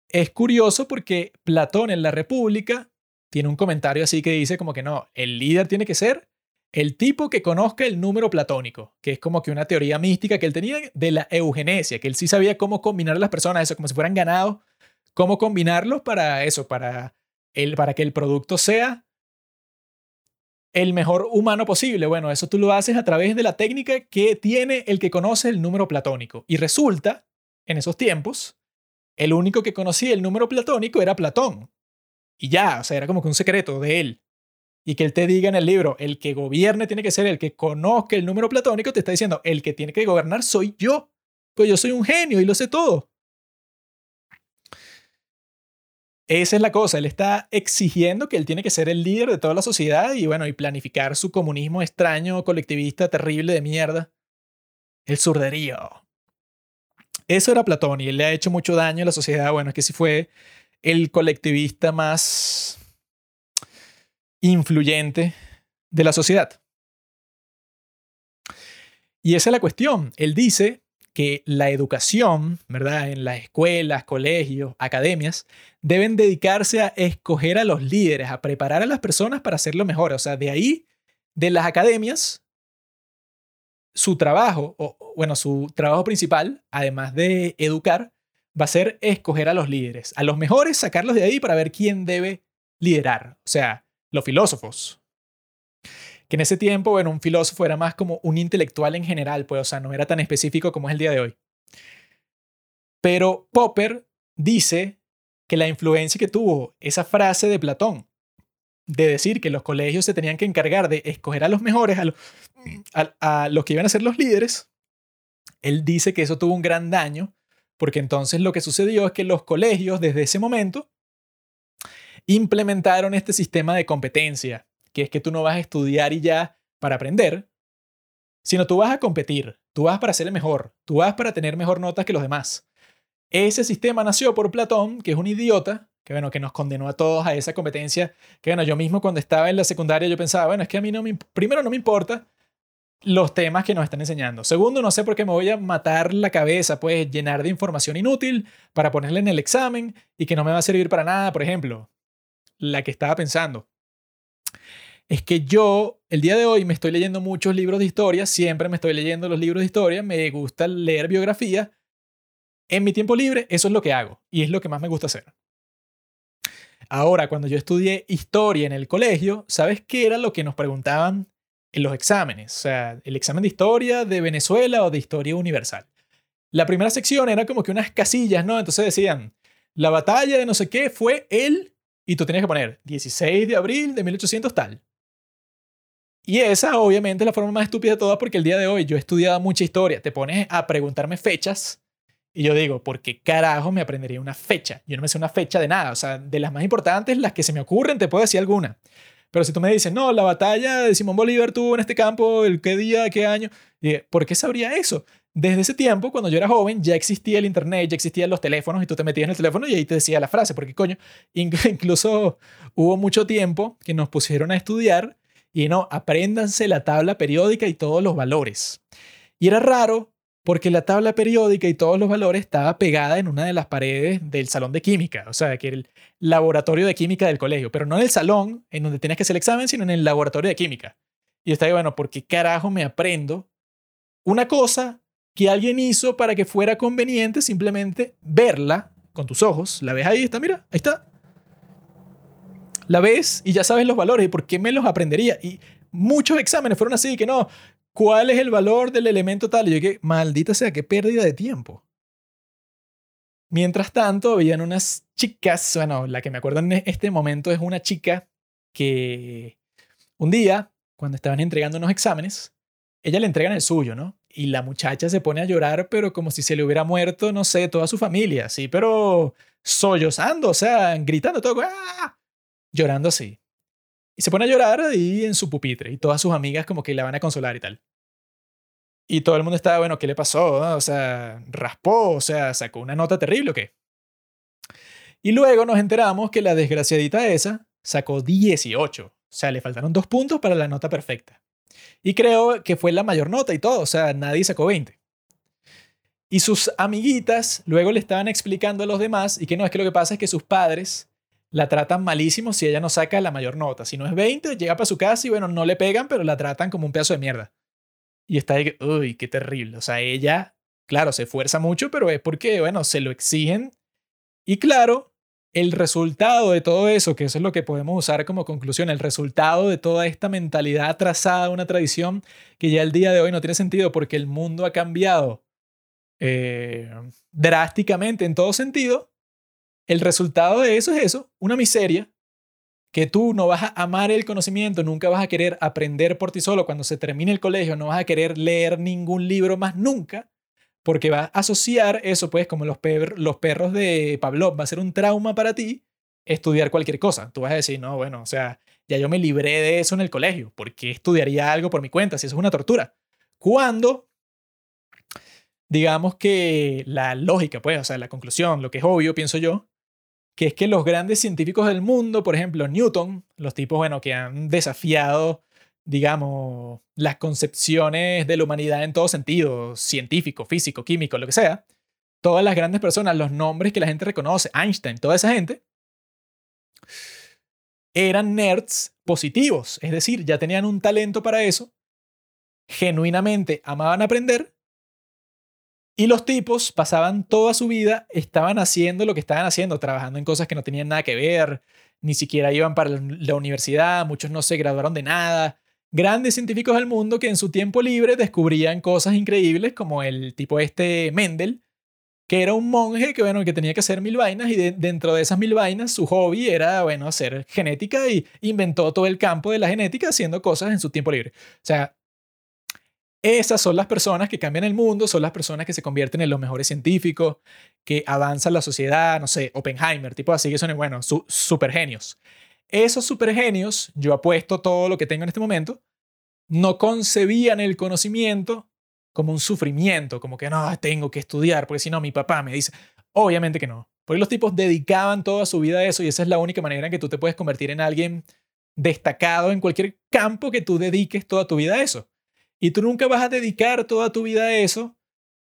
es curioso porque Platón en la República tiene un comentario así que dice como que no, el líder tiene que ser el tipo que conozca el número platónico, que es como que una teoría mística que él tenía de la eugenesia, que él sí sabía cómo combinar a las personas, eso como si fueran ganados, cómo combinarlos para eso, para, el, para que el producto sea el mejor humano posible. Bueno, eso tú lo haces a través de la técnica que tiene el que conoce el número platónico. Y resulta, en esos tiempos, el único que conocía el número platónico era Platón. Y ya, o sea, era como que un secreto de él. Y que él te diga en el libro, el que gobierne tiene que ser el que conozca el número platónico, te está diciendo, el que tiene que gobernar soy yo. Pues yo soy un genio y lo sé todo. Esa es la cosa, él está exigiendo que él tiene que ser el líder de toda la sociedad y bueno, y planificar su comunismo extraño, colectivista, terrible de mierda. El surderío. Eso era Platón y él le ha hecho mucho daño a la sociedad. Bueno, es que sí fue el colectivista más influyente de la sociedad. Y esa es la cuestión. Él dice que la educación, ¿verdad? En las escuelas, colegios, academias, deben dedicarse a escoger a los líderes, a preparar a las personas para hacerlo mejor. O sea, de ahí, de las academias, su trabajo, o bueno, su trabajo principal, además de educar, va a ser escoger a los líderes, a los mejores, sacarlos de ahí para ver quién debe liderar. O sea, los filósofos, en ese tiempo, bueno, un filósofo era más como un intelectual en general, pues, o sea, no era tan específico como es el día de hoy. Pero Popper dice que la influencia que tuvo esa frase de Platón, de decir que los colegios se tenían que encargar de escoger a los mejores, a, los que iban a ser los líderes, él dice que eso tuvo un gran daño, porque entonces lo que sucedió es que los colegios desde ese momento implementaron este sistema de competencia que es que tú no vas a estudiar y ya para aprender, sino tú vas a competir, tú vas para ser el mejor, tú vas para tener mejor notas que los demás. Ese sistema nació por Platón, que es un idiota, que bueno, que nos condenó a todos a esa competencia, que bueno, yo mismo cuando estaba en la secundaria yo pensaba, bueno, es que a mí no me, primero no me importa los temas que nos están enseñando. Segundo, no sé por qué me voy a matar la cabeza, pues llenar de información inútil para ponerle en el examen y que no me va a servir para nada, por ejemplo, la que estaba pensando es que yo el día de hoy me estoy leyendo muchos libros de historia, siempre me estoy leyendo los libros de historia, me gusta leer biografía. En mi tiempo libre, eso es lo que hago y es lo que más me gusta hacer. Ahora, cuando yo estudié historia en el colegio, ¿sabes qué era lo que nos preguntaban en los exámenes? O sea, el examen de historia de Venezuela o de historia universal. La primera sección era como que unas casillas, ¿no? Entonces decían, la batalla de no sé qué fue el, y tú tenías que poner 16 de abril de 1800 tal. Y esa obviamente es la forma más estúpida de todas porque el día de hoy yo he estudiado mucha historia. Te pones a preguntarme fechas y yo digo, ¿por qué carajo me aprendería una fecha? Yo no me sé una fecha de nada. O sea, de las más importantes, las que se me ocurren, te puedo decir alguna. Pero si tú me dices, no, la batalla de Simón Bolívar tuvo en este campo, el qué día, qué año, ¿por qué sabría eso? Desde ese tiempo, cuando yo era joven, ya existía el internet, ya existían los teléfonos y tú te metías en el teléfono y ahí te decía la frase, porque coño, [LAUGHS] incluso hubo mucho tiempo que nos pusieron a estudiar y no, apréndanse la tabla periódica y todos los valores. Y era raro porque la tabla periódica y todos los valores estaba pegada en una de las paredes del salón de química, o sea, que era el laboratorio de química del colegio, pero no en el salón en donde tenías que hacer el examen, sino en el laboratorio de química. Y yo estaba, bueno, ¿por qué carajo me aprendo una cosa que alguien hizo para que fuera conveniente simplemente verla con tus ojos? La ves ahí, está, mira, ahí está. La ves y ya sabes los valores y por qué me los aprendería. Y muchos exámenes fueron así, que no, ¿Cuál es el valor del elemento tal? Y yo que, maldita sea, qué pérdida de tiempo. Mientras tanto, habían unas chicas, bueno, la que me acuerdo en este momento es una chica que un día, cuando estaban entregando unos exámenes, ella le entregan el suyo, ¿no? Y la muchacha se pone a llorar, pero como si se le hubiera muerto, no sé, toda su familia, sí, pero sollozando, o sea, gritando todo, ¡ah! Llorando así. Y se pone a llorar ahí en su pupitre y todas sus amigas como que la van a consolar y tal. Y todo el mundo estaba, bueno, ¿qué le pasó? O sea, raspó, o sea, sacó una nota terrible o qué. Y luego nos enteramos que la desgraciadita esa sacó 18. O sea, le faltaron dos puntos para la nota perfecta. Y creo que fue la mayor nota y todo, o sea, nadie sacó 20. Y sus amiguitas luego le estaban explicando a los demás y que no, es que lo que pasa es que sus padres la tratan malísimo si ella no saca la mayor nota. Si no es 20, llega para su casa y bueno, no le pegan, pero la tratan como un pedazo de mierda. Y está ahí, uy, qué terrible. O sea, ella, claro, se esfuerza mucho, pero es porque, bueno, se lo exigen. Y claro, el resultado de todo eso, que eso es lo que podemos usar como conclusión, el resultado de toda esta mentalidad trazada, una tradición que ya el día de hoy no tiene sentido porque el mundo ha cambiado eh, drásticamente en todo sentido, el resultado de eso es eso, una miseria, que tú no vas a amar el conocimiento, nunca vas a querer aprender por ti solo cuando se termine el colegio, no vas a querer leer ningún libro más nunca, porque vas a asociar eso, pues, como los, los perros de Pavlov, va a ser un trauma para ti estudiar cualquier cosa. Tú vas a decir, no, bueno, o sea, ya yo me libré de eso en el colegio, ¿por qué estudiaría algo por mi cuenta si eso es una tortura? Cuando digamos que la lógica, pues, o sea, la conclusión, lo que es obvio, pienso yo, que es que los grandes científicos del mundo, por ejemplo Newton, los tipos bueno, que han desafiado, digamos, las concepciones de la humanidad en todo sentido, científico, físico, químico, lo que sea, todas las grandes personas, los nombres que la gente reconoce, Einstein, toda esa gente, eran nerds positivos, es decir, ya tenían un talento para eso, genuinamente amaban aprender y los tipos pasaban toda su vida, estaban haciendo lo que estaban haciendo, trabajando en cosas que no tenían nada que ver, ni siquiera iban para la universidad, muchos no se graduaron de nada. Grandes científicos del mundo que en su tiempo libre descubrían cosas increíbles, como el tipo este Mendel, que era un monje que, bueno, que tenía que hacer mil vainas y dentro de esas mil vainas su hobby era, bueno, hacer genética y inventó todo el campo de la genética haciendo cosas en su tiempo libre. O sea, esas son las personas que cambian el mundo, son las personas que se convierten en los mejores científicos, que avanzan la sociedad, no sé, Oppenheimer, tipo así, que son, bueno, su, super genios. Esos super genios, yo apuesto todo lo que tengo en este momento, no concebían el conocimiento como un sufrimiento, como que no, tengo que estudiar, porque si no, mi papá me dice, obviamente que no. Porque los tipos dedicaban toda su vida a eso y esa es la única manera en que tú te puedes convertir en alguien destacado en cualquier campo que tú dediques toda tu vida a eso. Y tú nunca vas a dedicar toda tu vida a eso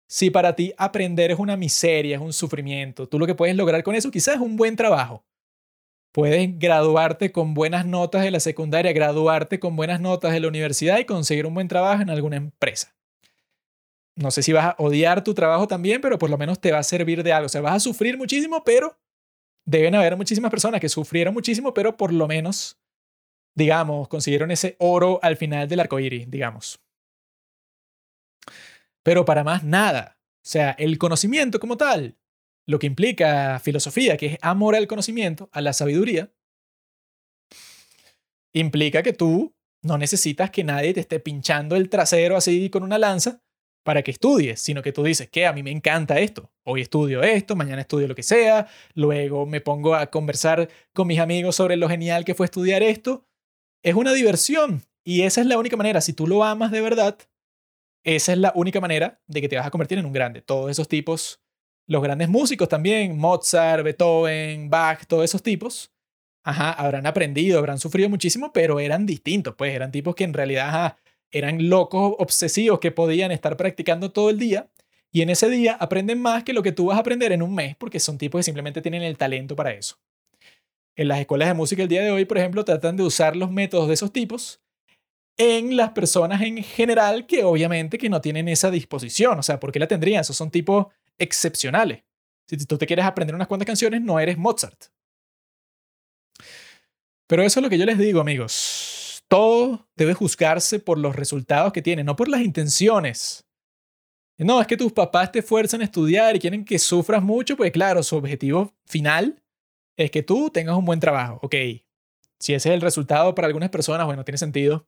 si para ti aprender es una miseria, es un sufrimiento. Tú lo que puedes lograr con eso quizás es un buen trabajo. Puedes graduarte con buenas notas de la secundaria, graduarte con buenas notas de la universidad y conseguir un buen trabajo en alguna empresa. No sé si vas a odiar tu trabajo también, pero por lo menos te va a servir de algo. O sea, vas a sufrir muchísimo, pero deben haber muchísimas personas que sufrieron muchísimo, pero por lo menos, digamos, consiguieron ese oro al final del arco iris, digamos. Pero para más nada. O sea, el conocimiento como tal, lo que implica filosofía, que es amor al conocimiento, a la sabiduría, implica que tú no necesitas que nadie te esté pinchando el trasero así con una lanza para que estudies, sino que tú dices que a mí me encanta esto. Hoy estudio esto, mañana estudio lo que sea, luego me pongo a conversar con mis amigos sobre lo genial que fue estudiar esto. Es una diversión y esa es la única manera. Si tú lo amas de verdad, esa es la única manera de que te vas a convertir en un grande. Todos esos tipos, los grandes músicos también, Mozart, Beethoven, Bach, todos esos tipos, habrán aprendido, habrán sufrido muchísimo, pero eran distintos, pues eran tipos que en realidad eran locos obsesivos que podían estar practicando todo el día y en ese día aprenden más que lo que tú vas a aprender en un mes porque son tipos que simplemente tienen el talento para eso. En las escuelas de música el día de hoy, por ejemplo, tratan de usar los métodos de esos tipos en las personas en general que obviamente que no tienen esa disposición. O sea, ¿por qué la tendrían? Esos son tipos excepcionales. Si tú te quieres aprender unas cuantas canciones, no eres Mozart. Pero eso es lo que yo les digo, amigos todo debe juzgarse por los resultados que tiene, no por las intenciones. No, es que tus papás te fuerzan a estudiar y quieren que sufras mucho, pues claro, su objetivo final es que tú tengas un buen trabajo. Ok, si ese es el resultado para algunas personas, bueno, tiene sentido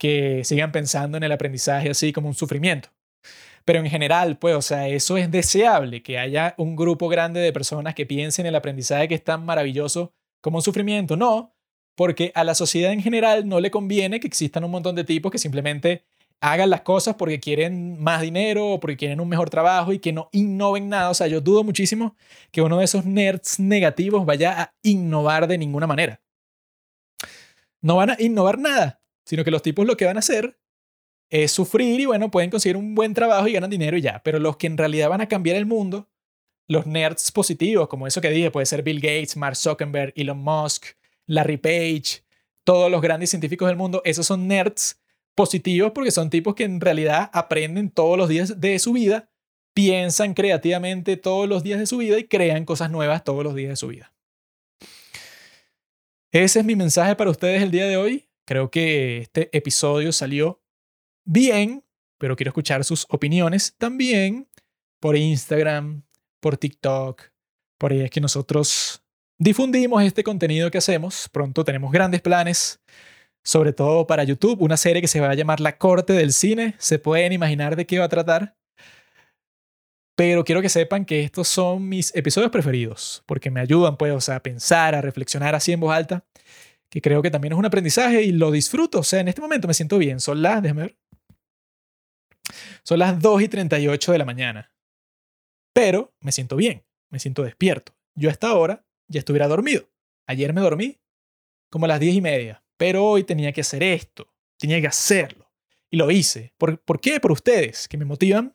que sigan pensando en el aprendizaje así como un sufrimiento. Pero en general, pues, o sea, eso es deseable, que haya un grupo grande de personas que piensen en el aprendizaje que es tan maravilloso como un sufrimiento. No, porque a la sociedad en general no le conviene que existan un montón de tipos que simplemente hagan las cosas porque quieren más dinero o porque quieren un mejor trabajo y que no innoven nada. O sea, yo dudo muchísimo que uno de esos nerds negativos vaya a innovar de ninguna manera. No van a innovar nada, sino que los tipos lo que van a hacer es sufrir y bueno, pueden conseguir un buen trabajo y ganan dinero y ya. Pero los que en realidad van a cambiar el mundo, los nerds positivos, como eso que dije, puede ser Bill Gates, Mark Zuckerberg, Elon Musk, Larry Page, todos los grandes científicos del mundo, esos son nerds positivos porque son tipos que en realidad aprenden todos los días de su vida, piensan creativamente todos los días de su vida y crean cosas nuevas todos los días de su vida. Ese es mi mensaje para ustedes el día de hoy. Creo que este episodio salió bien, pero quiero escuchar sus opiniones también por Instagram, por TikTok. Por ahí es que nosotros difundimos este contenido que hacemos. Pronto tenemos grandes planes, sobre todo para YouTube, una serie que se va a llamar La Corte del Cine. Se pueden imaginar de qué va a tratar. Pero quiero que sepan que estos son mis episodios preferidos, porque me ayudan pues, a pensar, a reflexionar así en voz alta, que creo que también es un aprendizaje y lo disfruto. O sea, en este momento me siento bien. Son las, déjame ver. Son las 2 y 38 de la mañana. Pero me siento bien, me siento despierto. Yo a esta hora ya estuviera dormido. Ayer me dormí como a las diez y media, pero hoy tenía que hacer esto, tenía que hacerlo. Y lo hice. ¿Por, ¿Por qué? Por ustedes, que me motivan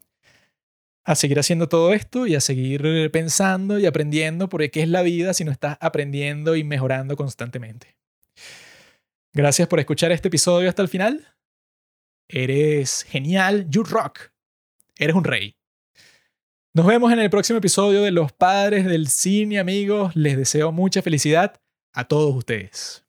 a seguir haciendo todo esto y a seguir pensando y aprendiendo, porque ¿qué es la vida si no estás aprendiendo y mejorando constantemente? Gracias por escuchar este episodio hasta el final. Eres genial, you rock. Eres un rey. Nos vemos en el próximo episodio de Los Padres del Cine, amigos. Les deseo mucha felicidad a todos ustedes.